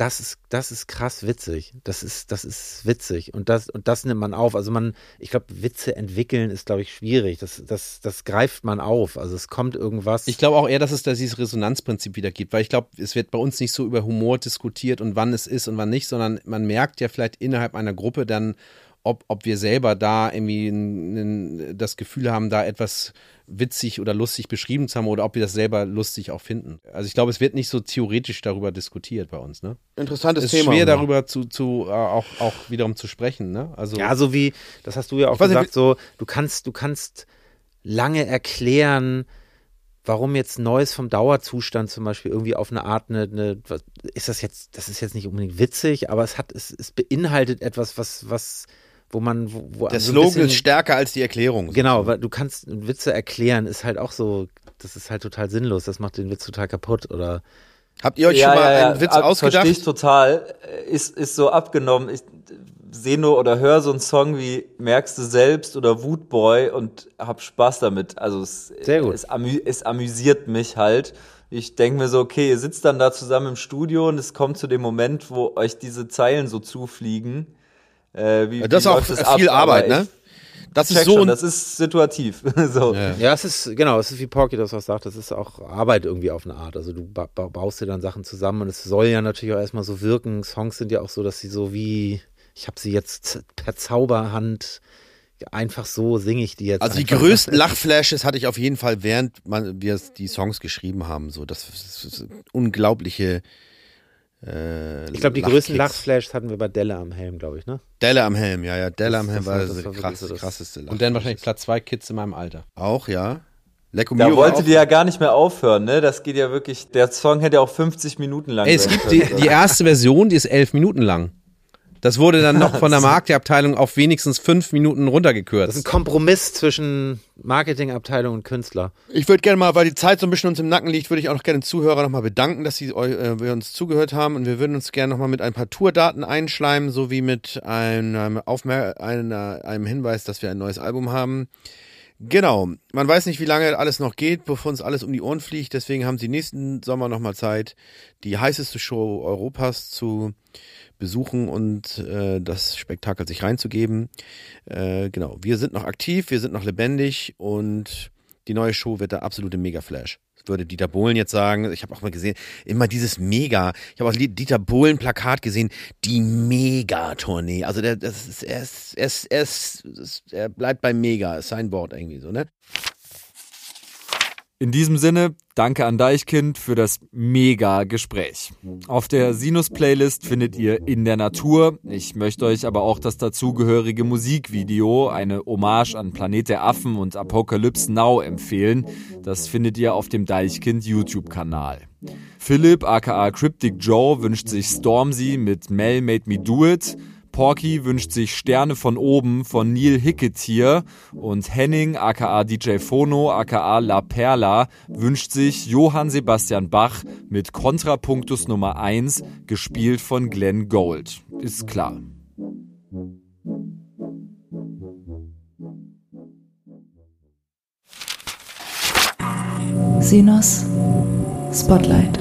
das ist, das ist krass witzig. Das ist, das ist witzig. Und das, und das nimmt man auf. Also man, ich glaube, Witze entwickeln ist, glaube ich, schwierig. Das, das, das greift man auf. Also es kommt irgendwas. Ich glaube auch eher, dass es da dieses Resonanzprinzip wieder gibt, weil ich glaube, es wird bei uns nicht so über Humor diskutiert und wann es ist und wann nicht, sondern man merkt ja vielleicht innerhalb einer Gruppe dann, ob, ob wir selber da irgendwie n, n, das Gefühl haben, da etwas witzig oder lustig beschrieben zu haben oder ob wir das selber lustig auch finden. Also ich glaube, es wird nicht so theoretisch darüber diskutiert bei uns. Ne? Interessantes Es ist Thema. schwer darüber zu, zu äh, auch, auch wiederum zu sprechen. Ne? Also Ja, so wie, das hast du ja auch weiß nicht, gesagt, so, du kannst, du kannst lange erklären, warum jetzt Neues vom Dauerzustand zum Beispiel irgendwie auf eine Art eine, eine was- ist das jetzt, das ist jetzt nicht unbedingt witzig, aber es hat, es, es beinhaltet etwas, was, was, wo man, wo, wo Der so Slogan bisschen- ist stärker als die Erklärung. Genau, weil du kannst Witze erklären, ist halt auch so, das ist halt total sinnlos, das macht den Witz total kaputt oder Habt ihr euch schon mal einen Witz ab- ausgedacht? Verstehe ich total. Ist, ist so abgenommen. Ich sehe nur oder höre so einen Song wie Merkst du selbst oder Wutboy und hab Spaß damit. Also es, Sehr gut. es, amü es amüsiert mich halt. Ich denke mir so, okay, ihr sitzt dann da zusammen im Studio und es kommt zu dem Moment, wo euch diese Zeilen so zufliegen. Äh, wie, Ja, das wie ist auch viel ab? Arbeit, ne? Das ist so schon, das ist situativ. so. Ja, es ist, genau, es ist wie Porky das auch sagt, das ist auch Arbeit irgendwie auf eine Art. Also du ba ba baust dir dann Sachen zusammen und es soll ja natürlich auch erstmal so wirken. Songs sind ja auch so, dass sie so wie, ich habe sie jetzt per Zauberhand, einfach so singe ich die jetzt. Also die größten Lachflashes hatte ich auf jeden Fall, während man, wir die Songs geschrieben haben. So, das ist, das ist unglaubliche. Äh, Ich glaube, die größten. Lachflashs hatten wir bei Delle am Helm, glaube ich, ne? Delle am Helm, ja, ja. Delle Das- am Helm das war war- das, war krass, so krasseste Lach. und dann wahrscheinlich Platz zwei Kids in meinem Alter. Auch, ja. Lecco Da auch- ihr ja gar nicht mehr aufhören, ne? Das geht ja wirklich, der Song hätte ja auch 50 Minuten lang Ey, es gibt die, die erste Version, die ist elf Minuten lang. Das wurde dann noch von der Marketingabteilung auf wenigstens fünf Minuten Das ist runtergekürzt. ein Kompromiss zwischen Marketingabteilung und Künstler. Ich würde gerne mal, weil die Zeit so ein bisschen uns im Nacken liegt, würde ich auch noch gerne den Zuhörer nochmal bedanken, dass sie äh, wir uns zugehört haben und wir würden uns gerne nochmal mit ein paar Tourdaten einschleimen, sowie mit einem, Aufmer einer, einem Hinweis, dass wir ein neues Album haben. Genau, man weiß nicht, wie lange alles noch geht, bevor uns alles um die Ohren fliegt, deswegen haben sie nächsten Sommer nochmal Zeit, die heißeste Show Europas zu besuchen und äh, das Spektakel sich reinzugeben. Äh, genau, wir sind noch aktiv, wir sind noch lebendig und die neue Show wird der absolute Mega-Flash. Würde Dieter Bohlen jetzt sagen. Ich habe auch mal gesehen, immer dieses Mega. Ich habe auch Dieter Bohlen Plakat gesehen, die Mega-Tournee. Also der, das ist, er, ist, er, ist, er, bleibt beim Mega, ist sein Wort irgendwie so, ne? In diesem Sinne, danke an Deichkind für das mega Gespräch. Auf der Sinus-Playlist findet ihr In der Natur. Ich möchte euch aber auch das dazugehörige Musikvideo, eine Hommage an Planet der Affen und Apocalypse Now empfehlen. Das findet ihr auf dem Deichkind YouTube-Kanal. Philipp aka Cryptic Joe wünscht sich Stormzy mit Mel Made Me Do It. Porky wünscht sich Sterne von oben von Neil Hicketier und Henning aka DJ Phono aka La Perla wünscht sich Johann Sebastian Bach mit Kontrapunktus Nummer 1, gespielt von Glenn Gold. Ist klar. Sinos Spotlight.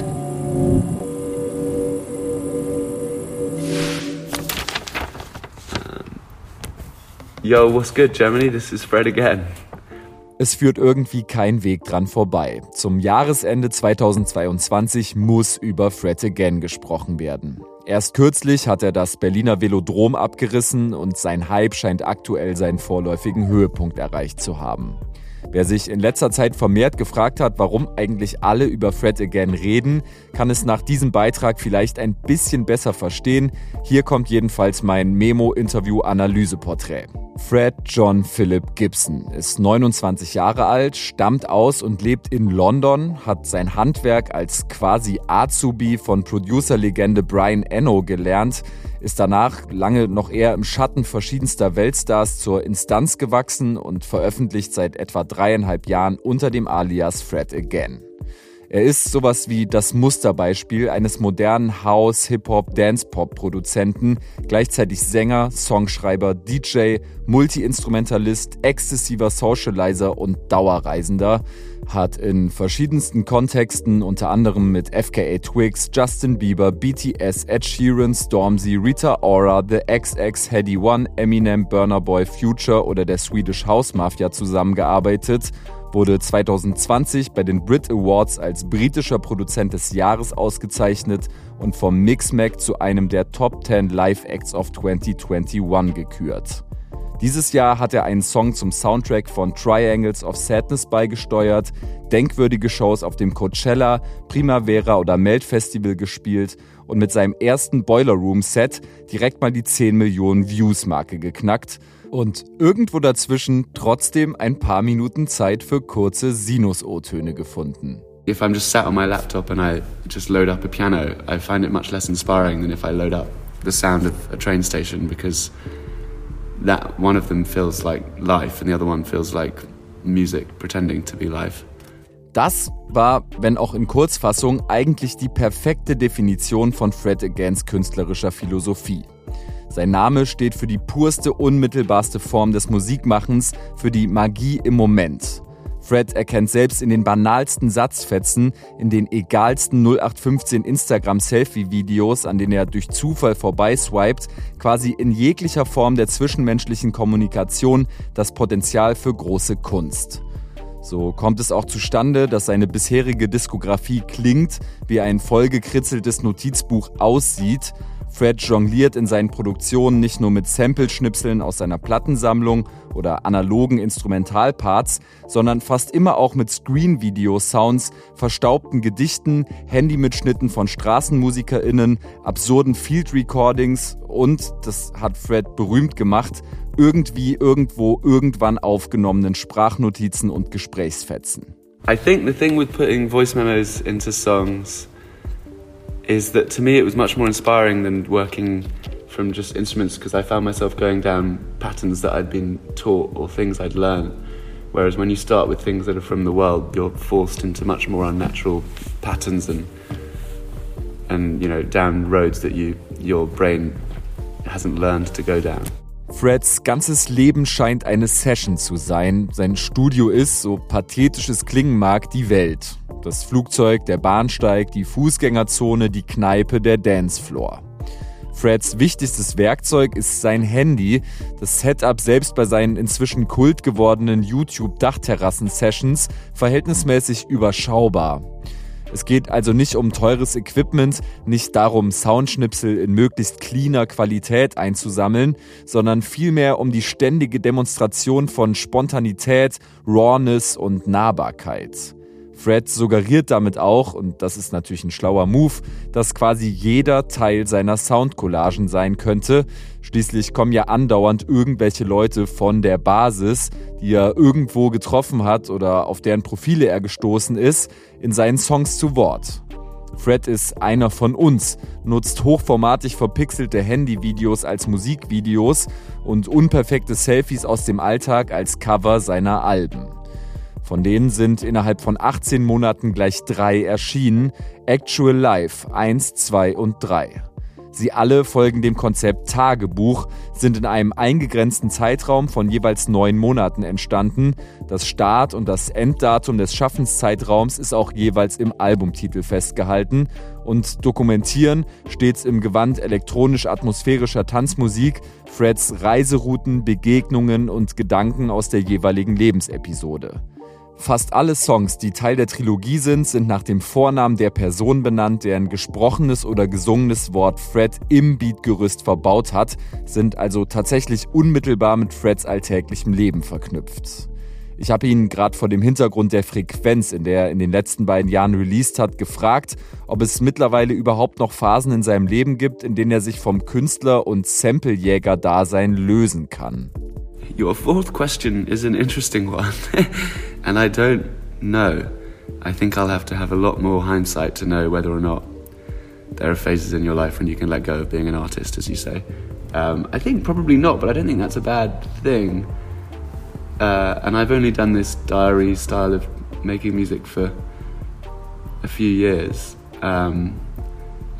Yo, what's good, Germany? This is Fred again. Es führt irgendwie kein Weg dran vorbei. Zum Jahresende 2022 muss über Fred Again gesprochen werden. Erst kürzlich hat er das Berliner Velodrom abgerissen und sein Hype scheint aktuell seinen vorläufigen Höhepunkt erreicht zu haben. Wer sich in letzter Zeit vermehrt gefragt hat, warum eigentlich alle über Fred Again reden, kann es nach diesem Beitrag vielleicht ein bisschen besser verstehen. Hier kommt jedenfalls mein Memo-Interview-Analyseporträt. Fred John Philip Gibson ist 29 Jahre alt, stammt aus und lebt in London, hat sein Handwerk als quasi Azubi von Producer-Legende Brian Eno gelernt, ist danach lange noch eher im Schatten verschiedenster Weltstars zur Instanz gewachsen und veröffentlicht seit etwa dreieinhalb Jahren unter dem Alias Fred Again. Er ist sowas wie das Musterbeispiel eines modernen House, Hip-Hop, Dance-Pop-Produzenten, gleichzeitig Sänger, Songschreiber, DJ, Multi-Instrumentalist, exzessiver Socializer und Dauerreisender, hat in verschiedensten Kontexten unter anderem mit FKA Twigs, Justin Bieber, BTS, Ed Sheeran, Stormzy, Rita Ora, The XX, Heady One, Eminem, Burner Boy, Future oder der Swedish House Mafia zusammengearbeitet wurde 2020 bei den Brit Awards als britischer Produzent des Jahres ausgezeichnet und vom Mixmag zu einem der Top 10 Live Acts of 2021 gekürt. Dieses Jahr hat er einen Song zum Soundtrack von Triangles of Sadness beigesteuert, denkwürdige Shows auf dem Coachella, Primavera oder Melt Festival gespielt und mit seinem ersten Boiler Room Set direkt mal die 10 Millionen Views Marke geknackt und irgendwo dazwischen trotzdem ein paar Minuten Zeit für kurze Sinus-O-Töne gefunden. If I'm just sat on my laptop and I just load up a piano, I find it much less inspiring than if I load up the sound of a train station because that one of them feels like life and the other one feels like music pretending to be life. Das war, wenn auch in Kurzfassung, eigentlich die perfekte Definition von Fred Agains künstlerischer Philosophie. Sein Name steht für die purste, unmittelbarste Form des Musikmachens, für die Magie im Moment. Fred erkennt selbst in den banalsten Satzfetzen, in den egalsten 0815 Instagram-Selfie-Videos, an denen er durch Zufall vorbeiswiped, quasi in jeglicher Form der zwischenmenschlichen Kommunikation das Potenzial für große Kunst. So kommt es auch zustande, dass seine bisherige Diskografie klingt, wie ein vollgekritzeltes Notizbuch aussieht Fred jongliert in seinen Produktionen nicht nur mit Sample-Schnipseln aus seiner Plattensammlung oder analogen Instrumentalparts, sondern fast immer auch mit Screen-Video-Sounds, verstaubten Gedichten, Handymitschnitten von StraßenmusikerInnen, absurden Field-Recordings und, das hat Fred berühmt gemacht, irgendwie, irgendwo, irgendwann aufgenommenen Sprachnotizen und Gesprächsfetzen. I think the thing with putting voice memos into songs is that to me it was much more inspiring than working from just instruments because I found myself going down patterns that I'd been taught or things I'd learned. Whereas when you start with things that are from the world, you're forced into much more unnatural patterns and and you know down roads that you your brain hasn't learned to go down. Freds ganzes Leben scheint eine Session zu sein. Sein Studio ist, so pathetisch es klingen mag, die Welt. Das Flugzeug, der Bahnsteig, die Fußgängerzone, die Kneipe, der Dancefloor. Freds wichtigstes Werkzeug ist sein Handy. Das Setup selbst bei seinen inzwischen kult gewordenen YouTube-Dachterrassen-Sessions verhältnismäßig überschaubar. Es geht also nicht um teures Equipment, nicht darum, Soundschnipsel in möglichst cleaner Qualität einzusammeln, sondern vielmehr um die ständige Demonstration von Spontanität, Rawness und Nahbarkeit. Fred suggeriert damit auch, und das ist natürlich ein schlauer Move, dass quasi jeder Teil seiner Soundcollagen sein könnte. Schließlich kommen ja andauernd irgendwelche Leute von der Basis, die er irgendwo getroffen hat oder auf deren Profile er gestoßen ist, in seinen Songs zu Wort. Fred ist einer von uns, nutzt hochformatig verpixelte Handyvideos als Musikvideos und unperfekte Selfies aus dem Alltag als Cover seiner Alben. Von denen sind innerhalb von 18 Monaten gleich drei erschienen, Actual Life 1, 2 und 3. Sie alle folgen dem Konzept Tagebuch, sind in einem eingegrenzten Zeitraum von jeweils neun Monaten entstanden. Das Start- und das Enddatum des Schaffenszeitraums ist auch jeweils im Albumtitel festgehalten. Und dokumentieren stets im Gewand elektronisch-atmosphärischer Tanzmusik Freds Reiserouten, Begegnungen und Gedanken aus der jeweiligen Lebensepisode. Fast alle Songs, die Teil der Trilogie sind, sind nach dem Vornamen der Person benannt, der ein gesprochenes oder gesungenes Wort Fred im Beatgerüst verbaut hat, sind also tatsächlich unmittelbar mit Freds alltäglichem Leben verknüpft. Ich habe ihn gerade vor dem Hintergrund der Frequenz, in der er in den letzten beiden Jahren released hat, gefragt, ob es mittlerweile überhaupt noch Phasen in seinem Leben gibt, in denen er sich vom Künstler- und Samplejäger-Dasein lösen kann. Your fourth question is an interesting one, and I don't know. I think I'll have to have a lot more hindsight to know whether or not there are phases in your life when you can let go of being an artist, as you say. Um, I think probably not, but I don't think that's a bad thing. Uh, and I've only done this diary style of making music for a few years. Um,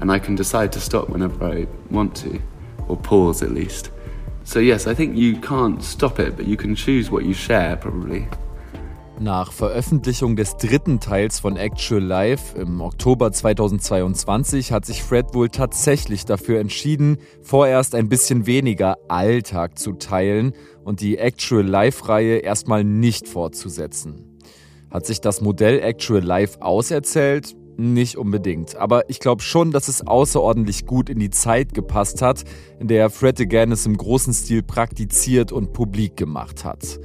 and I can decide to stop whenever I want to, or pause at least. So yes, I think you can't stop it, but you can choose what you share probably. Nach Veröffentlichung des dritten Teils von Actual Life im Oktober 2022 hat sich Fred wohl tatsächlich dafür entschieden, vorerst ein bisschen weniger Alltag zu teilen und die Actual Life-Reihe erstmal nicht fortzusetzen. Hat sich das Modell Actual Life auserzählt? Nicht unbedingt. Aber ich glaube schon, dass es außerordentlich gut in die Zeit gepasst hat, in der Fred again es im großen Stil praktiziert und publik gemacht hat.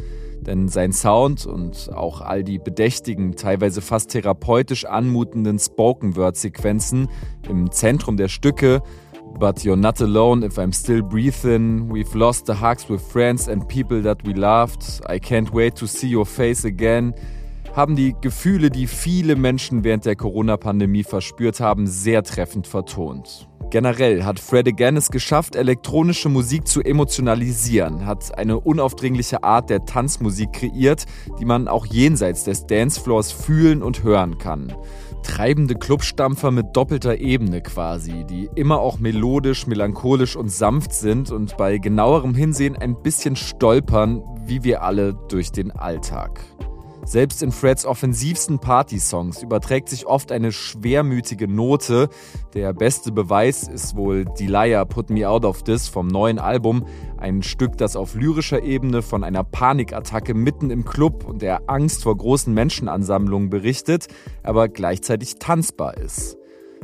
Denn sein Sound und auch all die bedächtigen, teilweise fast therapeutisch anmutenden Spoken-Word-Sequenzen im Zentrum der Stücke But you're not alone if I'm still breathing. We've lost the hugs with friends and people that we loved. I can't wait to see your face again haben die Gefühle, die viele Menschen während der Corona-Pandemie verspürt haben, sehr treffend vertont. Generell hat Fred again es geschafft, elektronische Musik zu emotionalisieren, hat eine unaufdringliche Art der Tanzmusik kreiert, die man auch jenseits des Dancefloors fühlen und hören kann. Treibende Clubstampfer mit doppelter Ebene quasi, die immer auch melodisch, melancholisch und sanft sind und bei genauerem Hinsehen ein bisschen stolpern, wie wir alle durch den Alltag. Selbst in Freds offensivsten Party-Songs überträgt sich oft eine schwermütige Note. Der beste Beweis ist wohl Delia Put Me Out of This vom neuen Album. Ein Stück, das auf lyrischer Ebene von einer Panikattacke mitten im Club und der Angst vor großen Menschenansammlungen berichtet, aber gleichzeitig tanzbar ist.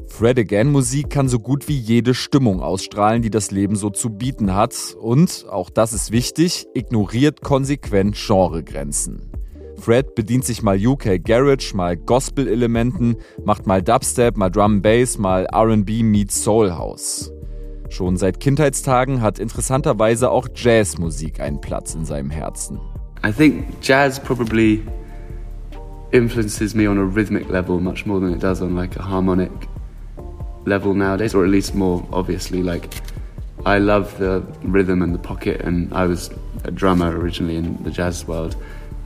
Fred Again Musik kann so gut wie jede Stimmung ausstrahlen, die das Leben so zu bieten hat und, auch das ist wichtig, ignoriert konsequent Genregrenzen. Fred bedient sich mal UK Garage, mal Gospel-Elementen, macht mal Dubstep, mal Drum Bass, mal RB meets Soul House. Schon seit Kindheitstagen hat interessanterweise auch Jazzmusik einen Platz in seinem Herzen. I think jazz probably influences me on a rhythmic level much more than it does on like a harmonic level nowadays, or at least more obviously. Like, I love the rhythm and the pocket, and I was a drummer originally in the jazz world,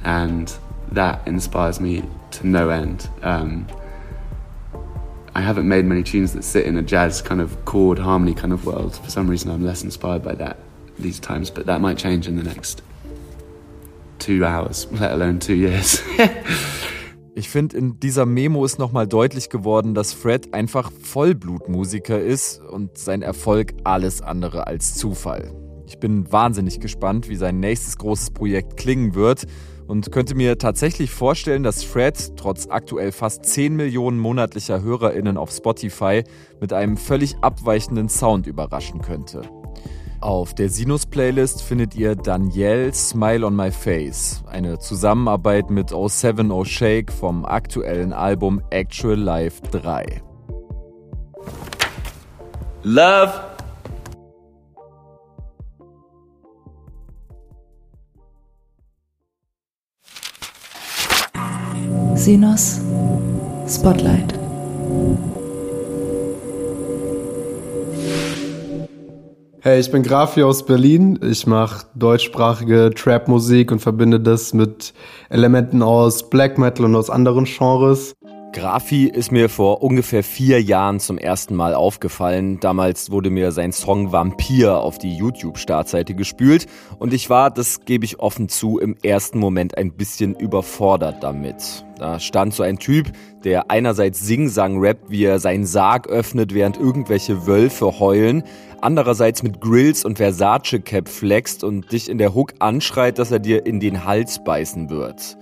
and that inspires me to no end. Um, I haven't made many tunes that sit in a jazz kind of chord harmony kind of world. For some reason, I'm less inspired by that these times, but that might change in the next two hours, let alone two years. Ich finde, in dieser Memo ist nochmal deutlich geworden, dass Fred einfach Vollblutmusiker ist und sein Erfolg alles andere als Zufall. Ich bin wahnsinnig gespannt, wie sein nächstes großes Projekt klingen wird und könnte mir tatsächlich vorstellen, dass Fred trotz aktuell fast 10 Millionen monatlicher HörerInnen auf Spotify mit einem völlig abweichenden Sound überraschen könnte. Auf der Sinus-Playlist findet ihr Danielle Smile on My Face, eine Zusammenarbeit mit 070 Shake vom aktuellen Album Actual Life 3. Love Sinos Spotlight. Hey, ich bin Grafi aus Berlin. Ich mache deutschsprachige Trap-Musik und verbinde das mit Elementen aus Black Metal und aus anderen Genres. Grafi ist mir vor ungefähr vier Jahren zum ersten Mal aufgefallen. Damals wurde mir sein Song Vampir auf die YouTube-Startseite gespült und ich war, das gebe ich offen zu, im ersten Moment ein bisschen überfordert damit. Da stand so ein Typ, der einerseits Sing-Sang rappt, wie er seinen Sarg öffnet, während irgendwelche Wölfe heulen, andererseits mit Grills und Versace-Cap flext und dich in der Hook anschreit, dass er dir in den Hals beißen wird.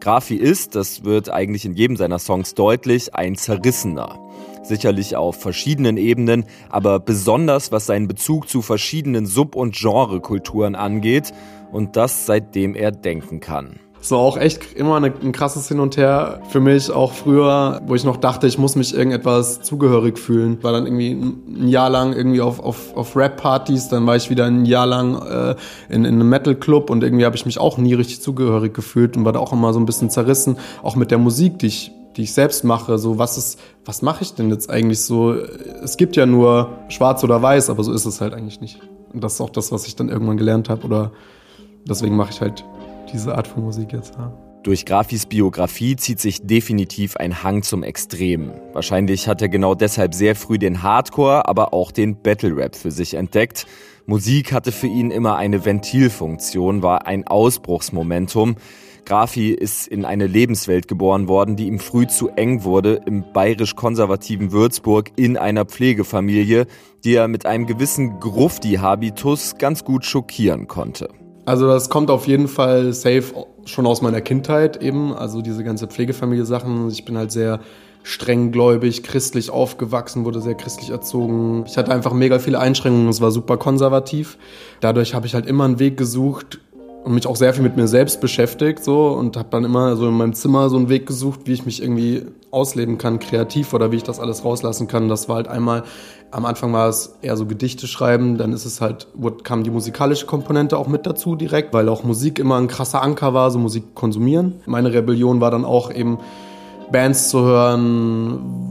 Grafi ist, das wird eigentlich in jedem seiner Songs deutlich, ein Zerrissener. Sicherlich auf verschiedenen Ebenen, aber besonders was seinen Bezug zu verschiedenen Sub- und Genrekulturen angeht und das seitdem er denken kann. So auch echt immer eine, ein krasses Hin und Her für mich, auch früher, wo ich noch dachte, ich muss mich irgendetwas zugehörig fühlen. War dann irgendwie ein Jahr lang irgendwie auf, auf, auf Rap-Partys, dann war ich wieder ein Jahr lang äh, in, in einem Metal-Club und irgendwie habe ich mich auch nie richtig zugehörig gefühlt und war da auch immer so ein bisschen zerrissen, auch mit der Musik, die ich die ich selbst mache, so was ist, was mache ich denn jetzt eigentlich so? Es gibt ja nur schwarz oder weiß, aber so ist es halt eigentlich nicht. Und das ist auch das, was ich dann irgendwann gelernt habe oder deswegen mache ich halt diese Art von Musik jetzt. Ja. Durch Grafis Biografie zieht sich definitiv ein Hang zum Extremen. Wahrscheinlich hat er genau deshalb sehr früh den Hardcore, aber auch den Battle Rap für sich entdeckt. Musik hatte für ihn immer eine Ventilfunktion, war ein Ausbruchsmomentum. Grafi ist in eine Lebenswelt geboren worden, die ihm früh zu eng wurde, im bayerisch-konservativen Würzburg in einer Pflegefamilie, die er mit einem gewissen Grufti-Habitus ganz gut schockieren konnte. Also das kommt auf jeden Fall safe schon aus meiner Kindheit eben, also diese ganze Pflegefamilie-Sachen. Ich bin halt sehr strenggläubig, christlich aufgewachsen, wurde sehr christlich erzogen. Ich hatte einfach mega viele Einschränkungen, es war super konservativ. Dadurch habe ich halt immer einen Weg gesucht, und mich auch sehr viel mit mir selbst beschäftigt so und habe dann immer so in meinem Zimmer so einen Weg gesucht, wie ich mich irgendwie ausleben kann, kreativ oder wie ich das alles rauslassen kann. Das war halt einmal, am Anfang war es eher so Gedichte schreiben, dann ist es halt, kam die musikalische Komponente auch mit dazu direkt, weil auch Musik immer ein krasser Anker war, so Musik konsumieren. Meine Rebellion war dann auch eben Bands zu hören,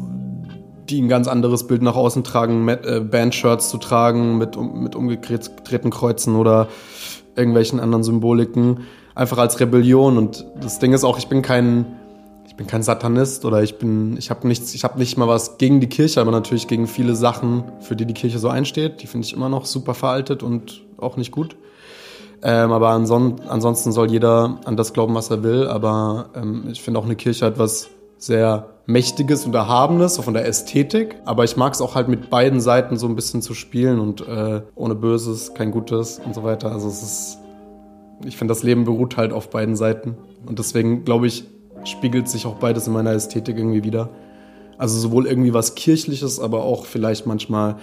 die ein ganz anderes Bild nach außen tragen, äh, Bandshirts zu tragen mit, mit umgedrehten Kreuzen oder irgendwelchen anderen Symboliken, einfach als Rebellion. Und das Ding ist auch, ich bin kein, ich bin kein Satanist oder ich bin, ich habe nichts, ich habe nicht mal was gegen die Kirche, aber natürlich gegen viele Sachen, für die die Kirche so einsteht. Die finde ich immer noch super veraltet und auch nicht gut. Ähm, aber anson ansonsten soll jeder an das glauben, was er will. Aber ähm, ich finde auch eine Kirche hat was sehr Mächtiges und Erhabenes, so von der Ästhetik. Aber ich mag es auch halt mit beiden Seiten so ein bisschen zu spielen und äh, ohne Böses kein Gutes und so weiter. Also es ist, ich finde, das Leben beruht halt auf beiden Seiten. Und deswegen, glaube ich, spiegelt sich auch beides in meiner Ästhetik irgendwie wieder. Also sowohl irgendwie was Kirchliches, aber auch vielleicht manchmal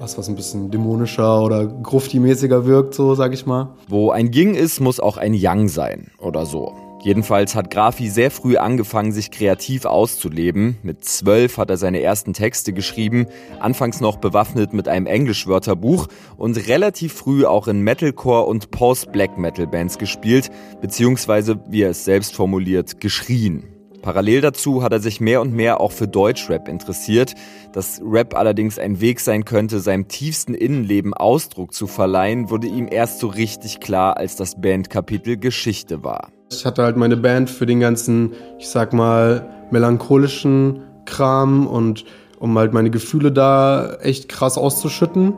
was, was ein bisschen dämonischer oder grufti-mäßiger wirkt, so sag ich mal. Wo ein Ying ist, muss auch ein Yang sein oder so. Jedenfalls hat Grafi sehr früh angefangen, sich kreativ auszuleben. Mit zwölf hat er seine ersten Texte geschrieben, anfangs noch bewaffnet mit einem Englischwörterbuch und relativ früh auch in Metalcore und Post-Black-Metal-Bands gespielt, beziehungsweise, wie er es selbst formuliert, geschrien. Parallel dazu hat er sich mehr und mehr auch für Deutschrap interessiert, dass Rap allerdings ein Weg sein könnte, seinem tiefsten Innenleben Ausdruck zu verleihen, wurde ihm erst so richtig klar, als das Bandkapitel Geschichte war. Ich hatte halt meine Band für den ganzen, ich sag mal, melancholischen Kram und um halt meine Gefühle da echt krass auszuschütten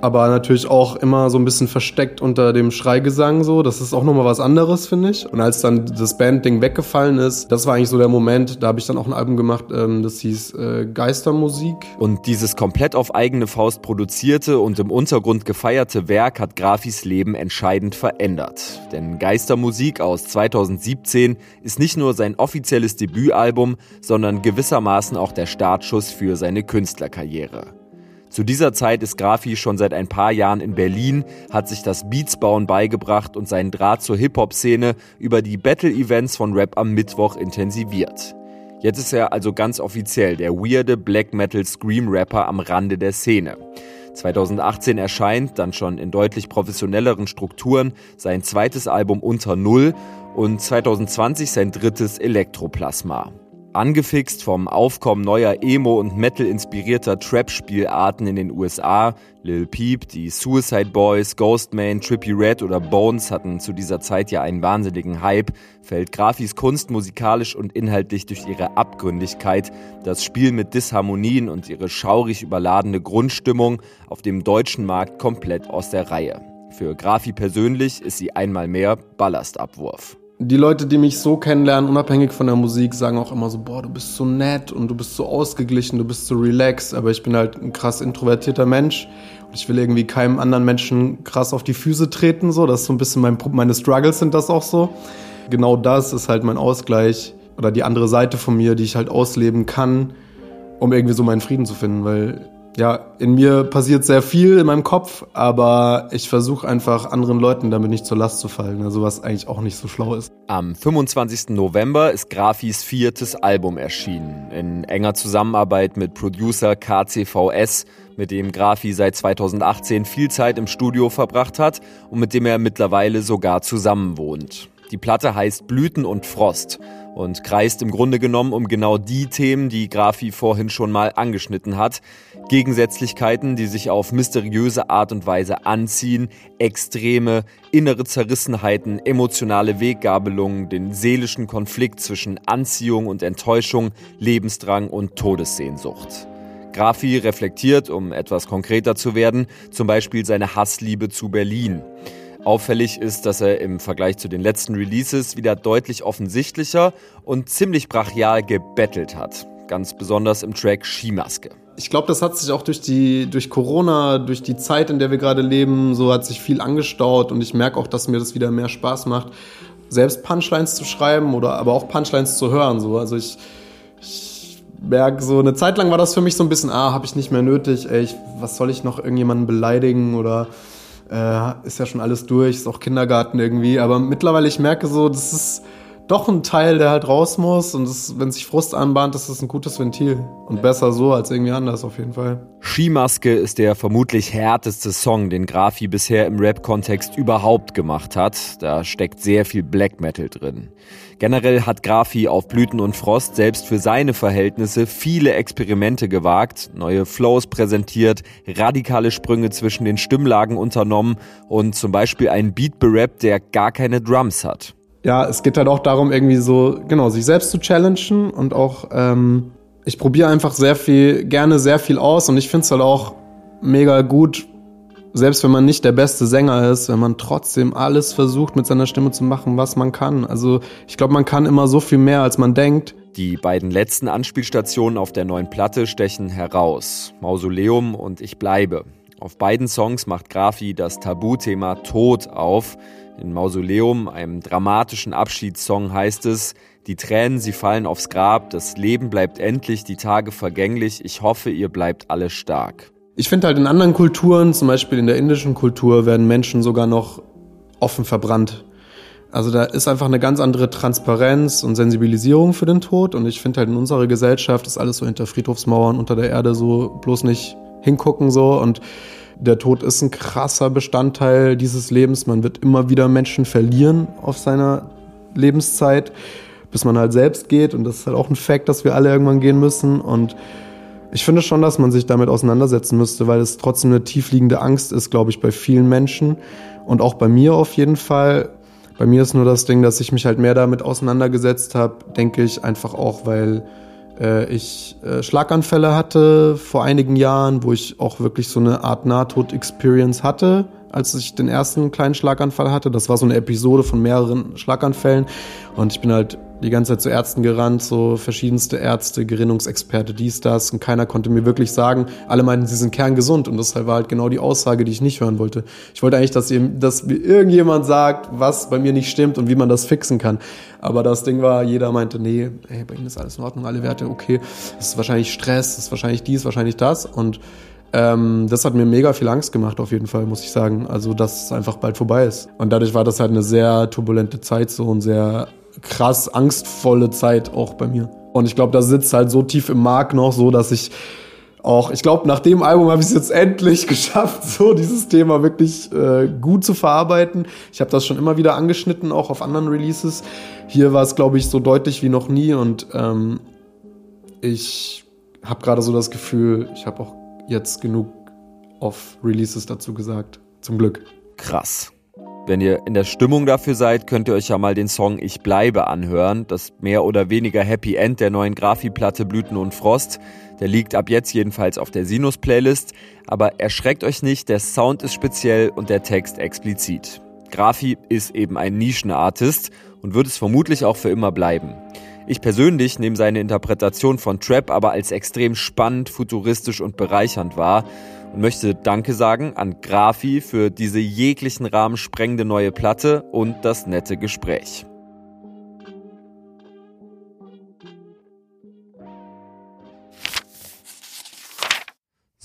aber natürlich auch immer so ein bisschen versteckt unter dem Schreigesang so. Das ist auch nochmal was anderes, finde ich. Und als dann das Bandding weggefallen ist, das war eigentlich so der Moment, da habe ich dann auch ein Album gemacht, ähm, das hieß äh, Geistermusik. Und dieses komplett auf eigene Faust produzierte und im Untergrund gefeierte Werk hat Grafis Leben entscheidend verändert. Denn Geistermusik aus 2017 ist nicht nur sein offizielles Debütalbum, sondern gewissermaßen auch der Startschuss für seine Künstlerkarriere. Zu dieser Zeit ist Grafi schon seit ein paar Jahren in Berlin, hat sich das Beatsbauen beigebracht und seinen Draht zur Hip-Hop-Szene über die Battle-Events von Rap am Mittwoch intensiviert. Jetzt ist er also ganz offiziell der weirde Black Metal Scream Rapper am Rande der Szene. 2018 erscheint, dann schon in deutlich professionelleren Strukturen, sein zweites Album Unter Null und 2020 sein drittes Elektroplasma. Angefixt vom Aufkommen neuer Emo- und Metal-inspirierter Trap-Spielarten in den USA, Lil Peep, die Suicide Boys, Ghostman, Trippy Red oder Bones hatten zu dieser Zeit ja einen wahnsinnigen Hype, fällt Grafis Kunst musikalisch und inhaltlich durch ihre Abgründigkeit, das Spiel mit Disharmonien und ihre schaurig überladene Grundstimmung auf dem deutschen Markt komplett aus der Reihe. Für Grafi persönlich ist sie einmal mehr Ballastabwurf die Leute, die mich so kennenlernen, unabhängig von der Musik, sagen auch immer so, boah, du bist so nett und du bist so ausgeglichen, du bist so relaxed, aber ich bin halt ein krass introvertierter Mensch und ich will irgendwie keinem anderen Menschen krass auf die Füße treten, so, das ist so ein bisschen mein, meine Struggles sind das auch so. Genau das ist halt mein Ausgleich oder die andere Seite von mir, die ich halt ausleben kann, um irgendwie so meinen Frieden zu finden, weil ja, in mir passiert sehr viel in meinem Kopf, aber ich versuche einfach anderen Leuten damit nicht zur Last zu fallen, also was eigentlich auch nicht so schlau ist. Am 25. November ist Grafis viertes Album erschienen, in enger Zusammenarbeit mit Producer KCVS, mit dem Grafi seit 2018 viel Zeit im Studio verbracht hat und mit dem er mittlerweile sogar zusammenwohnt. Die Platte heißt Blüten und Frost und kreist im Grunde genommen um genau die Themen, die Grafi vorhin schon mal angeschnitten hat. Gegensätzlichkeiten, die sich auf mysteriöse Art und Weise anziehen, extreme innere Zerrissenheiten, emotionale Weggabelungen, den seelischen Konflikt zwischen Anziehung und Enttäuschung, Lebensdrang und Todessehnsucht. Grafi reflektiert, um etwas konkreter zu werden, zum Beispiel seine Hassliebe zu Berlin. Auffällig ist, dass er im Vergleich zu den letzten Releases wieder deutlich offensichtlicher und ziemlich brachial gebettelt hat. Ganz besonders im Track Skimaske. Ich glaube, das hat sich auch durch die durch Corona, durch die Zeit, in der wir gerade leben, so hat sich viel angestaut und ich merke auch, dass mir das wieder mehr Spaß macht, selbst Punchlines zu schreiben oder aber auch Punchlines zu hören. So, also ich, ich merke so, eine Zeit lang war das für mich so ein bisschen, ah, habe ich nicht mehr nötig, ey, ich, was soll ich noch irgendjemanden beleidigen oder äh, ist ja schon alles durch, ist auch Kindergarten irgendwie. Aber mittlerweile, ich merke so, das ist doch ein Teil, der halt raus muss. Und das, wenn sich Frust anbahnt, das ist ein gutes Ventil. Und besser so als irgendwie anders auf jeden Fall. Skimaske ist der vermutlich härteste Song, den Grafi bisher im Rap-Kontext überhaupt gemacht hat. Da steckt sehr viel Black Metal drin. Generell hat Grafi auf Blüten und Frost selbst für seine Verhältnisse viele Experimente gewagt, neue Flows präsentiert, radikale Sprünge zwischen den Stimmlagen unternommen und zum Beispiel einen Beat berappt, der gar keine Drums hat ja, es geht halt auch darum, irgendwie so, genau, sich selbst zu challengen und auch, ähm, ich probiere einfach sehr viel, gerne sehr viel aus und ich finde es halt auch mega gut, selbst wenn man nicht der beste Sänger ist, wenn man trotzdem alles versucht mit seiner Stimme zu machen, was man kann. Also ich glaube, man kann immer so viel mehr, als man denkt. Die beiden letzten Anspielstationen auf der neuen Platte stechen heraus. Mausoleum und Ich bleibe. Auf beiden Songs macht Grafi das Tabuthema Tod auf. In Mausoleum, einem dramatischen Abschiedssong, heißt es, die Tränen, sie fallen aufs Grab, das Leben bleibt endlich, die Tage vergänglich, ich hoffe, ihr bleibt alle stark. Ich finde halt in anderen Kulturen, zum Beispiel in der indischen Kultur, werden Menschen sogar noch offen verbrannt. Also da ist einfach eine ganz andere Transparenz und Sensibilisierung für den Tod. Und ich finde halt in unserer Gesellschaft ist alles so hinter Friedhofsmauern, unter der Erde so bloß nicht hingucken so. Und der Tod ist ein krasser Bestandteil dieses Lebens. Man wird immer wieder Menschen verlieren auf seiner Lebenszeit, bis man halt selbst geht. Und das ist halt auch ein Fakt, dass wir alle irgendwann gehen müssen. Und ich finde schon, dass man sich damit auseinandersetzen müsste, weil es trotzdem eine tiefliegende Angst ist, glaube ich, bei vielen Menschen. Und auch bei mir auf jeden Fall. Bei mir ist nur das Ding, dass ich mich halt mehr damit auseinandergesetzt habe, denke ich, einfach auch, weil ich äh, Schlaganfälle hatte vor einigen Jahren, wo ich auch wirklich so eine Art Nahtod-Experience hatte, als ich den ersten kleinen Schlaganfall hatte. Das war so eine Episode von mehreren Schlaganfällen und ich bin halt die ganze Zeit zu Ärzten gerannt, so verschiedenste Ärzte, Gerinnungsexperte, dies, das. Und keiner konnte mir wirklich sagen, alle meinten, sie sind kerngesund. Und das war halt genau die Aussage, die ich nicht hören wollte. Ich wollte eigentlich, dass, ihr, dass mir irgendjemand sagt, was bei mir nicht stimmt und wie man das fixen kann. Aber das Ding war, jeder meinte, nee, ey, bei Ihnen ist alles in Ordnung, alle Werte okay. Es ist wahrscheinlich Stress, es ist wahrscheinlich dies, wahrscheinlich das. Und ähm, das hat mir mega viel Angst gemacht, auf jeden Fall, muss ich sagen. Also, dass es einfach bald vorbei ist. Und dadurch war das halt eine sehr turbulente Zeit, so ein sehr krass angstvolle Zeit auch bei mir. Und ich glaube, da sitzt halt so tief im Mark noch, so dass ich auch, ich glaube, nach dem Album habe ich es jetzt endlich geschafft, so dieses Thema wirklich äh, gut zu verarbeiten. Ich habe das schon immer wieder angeschnitten, auch auf anderen Releases. Hier war es, glaube ich, so deutlich wie noch nie und ähm, ich habe gerade so das Gefühl, ich habe auch jetzt genug auf Releases dazu gesagt. Zum Glück. Krass. Wenn ihr in der Stimmung dafür seid, könnt ihr euch ja mal den Song Ich bleibe anhören. Das mehr oder weniger Happy End der neuen Grafi-Platte Blüten und Frost. Der liegt ab jetzt jedenfalls auf der Sinus-Playlist. Aber erschreckt euch nicht, der Sound ist speziell und der Text explizit. Grafi ist eben ein Nischenartist und wird es vermutlich auch für immer bleiben. Ich persönlich nehme seine Interpretation von Trap aber als extrem spannend, futuristisch und bereichernd wahr und möchte Danke sagen an Grafi für diese jeglichen Rahmen sprengende neue Platte und das nette Gespräch.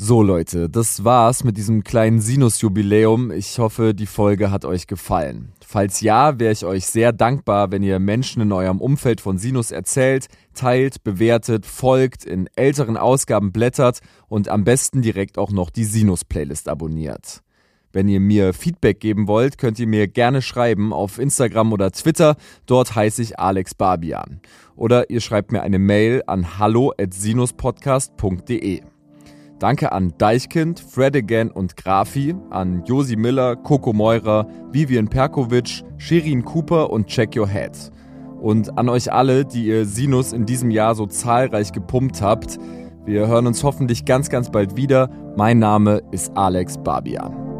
So Leute, das war's mit diesem kleinen Sinus-Jubiläum. Ich hoffe, die Folge hat euch gefallen. Falls ja, wäre ich euch sehr dankbar, wenn ihr Menschen in eurem Umfeld von Sinus erzählt, teilt, bewertet, folgt, in älteren Ausgaben blättert und am besten direkt auch noch die Sinus-Playlist abonniert. Wenn ihr mir Feedback geben wollt, könnt ihr mir gerne schreiben auf Instagram oder Twitter. Dort heiße ich Alex Barbian. Oder ihr schreibt mir eine Mail an hallo@sinuspodcast.de. Danke an Deichkind, Fred Again und Grafi, an Josi Miller, Coco Meurer, Vivian Perkovic, Shirin Cooper und Check Your Head. Und an euch alle, die ihr Sinus in diesem Jahr so zahlreich gepumpt habt. Wir hören uns hoffentlich ganz, ganz bald wieder. Mein Name ist Alex Barbian.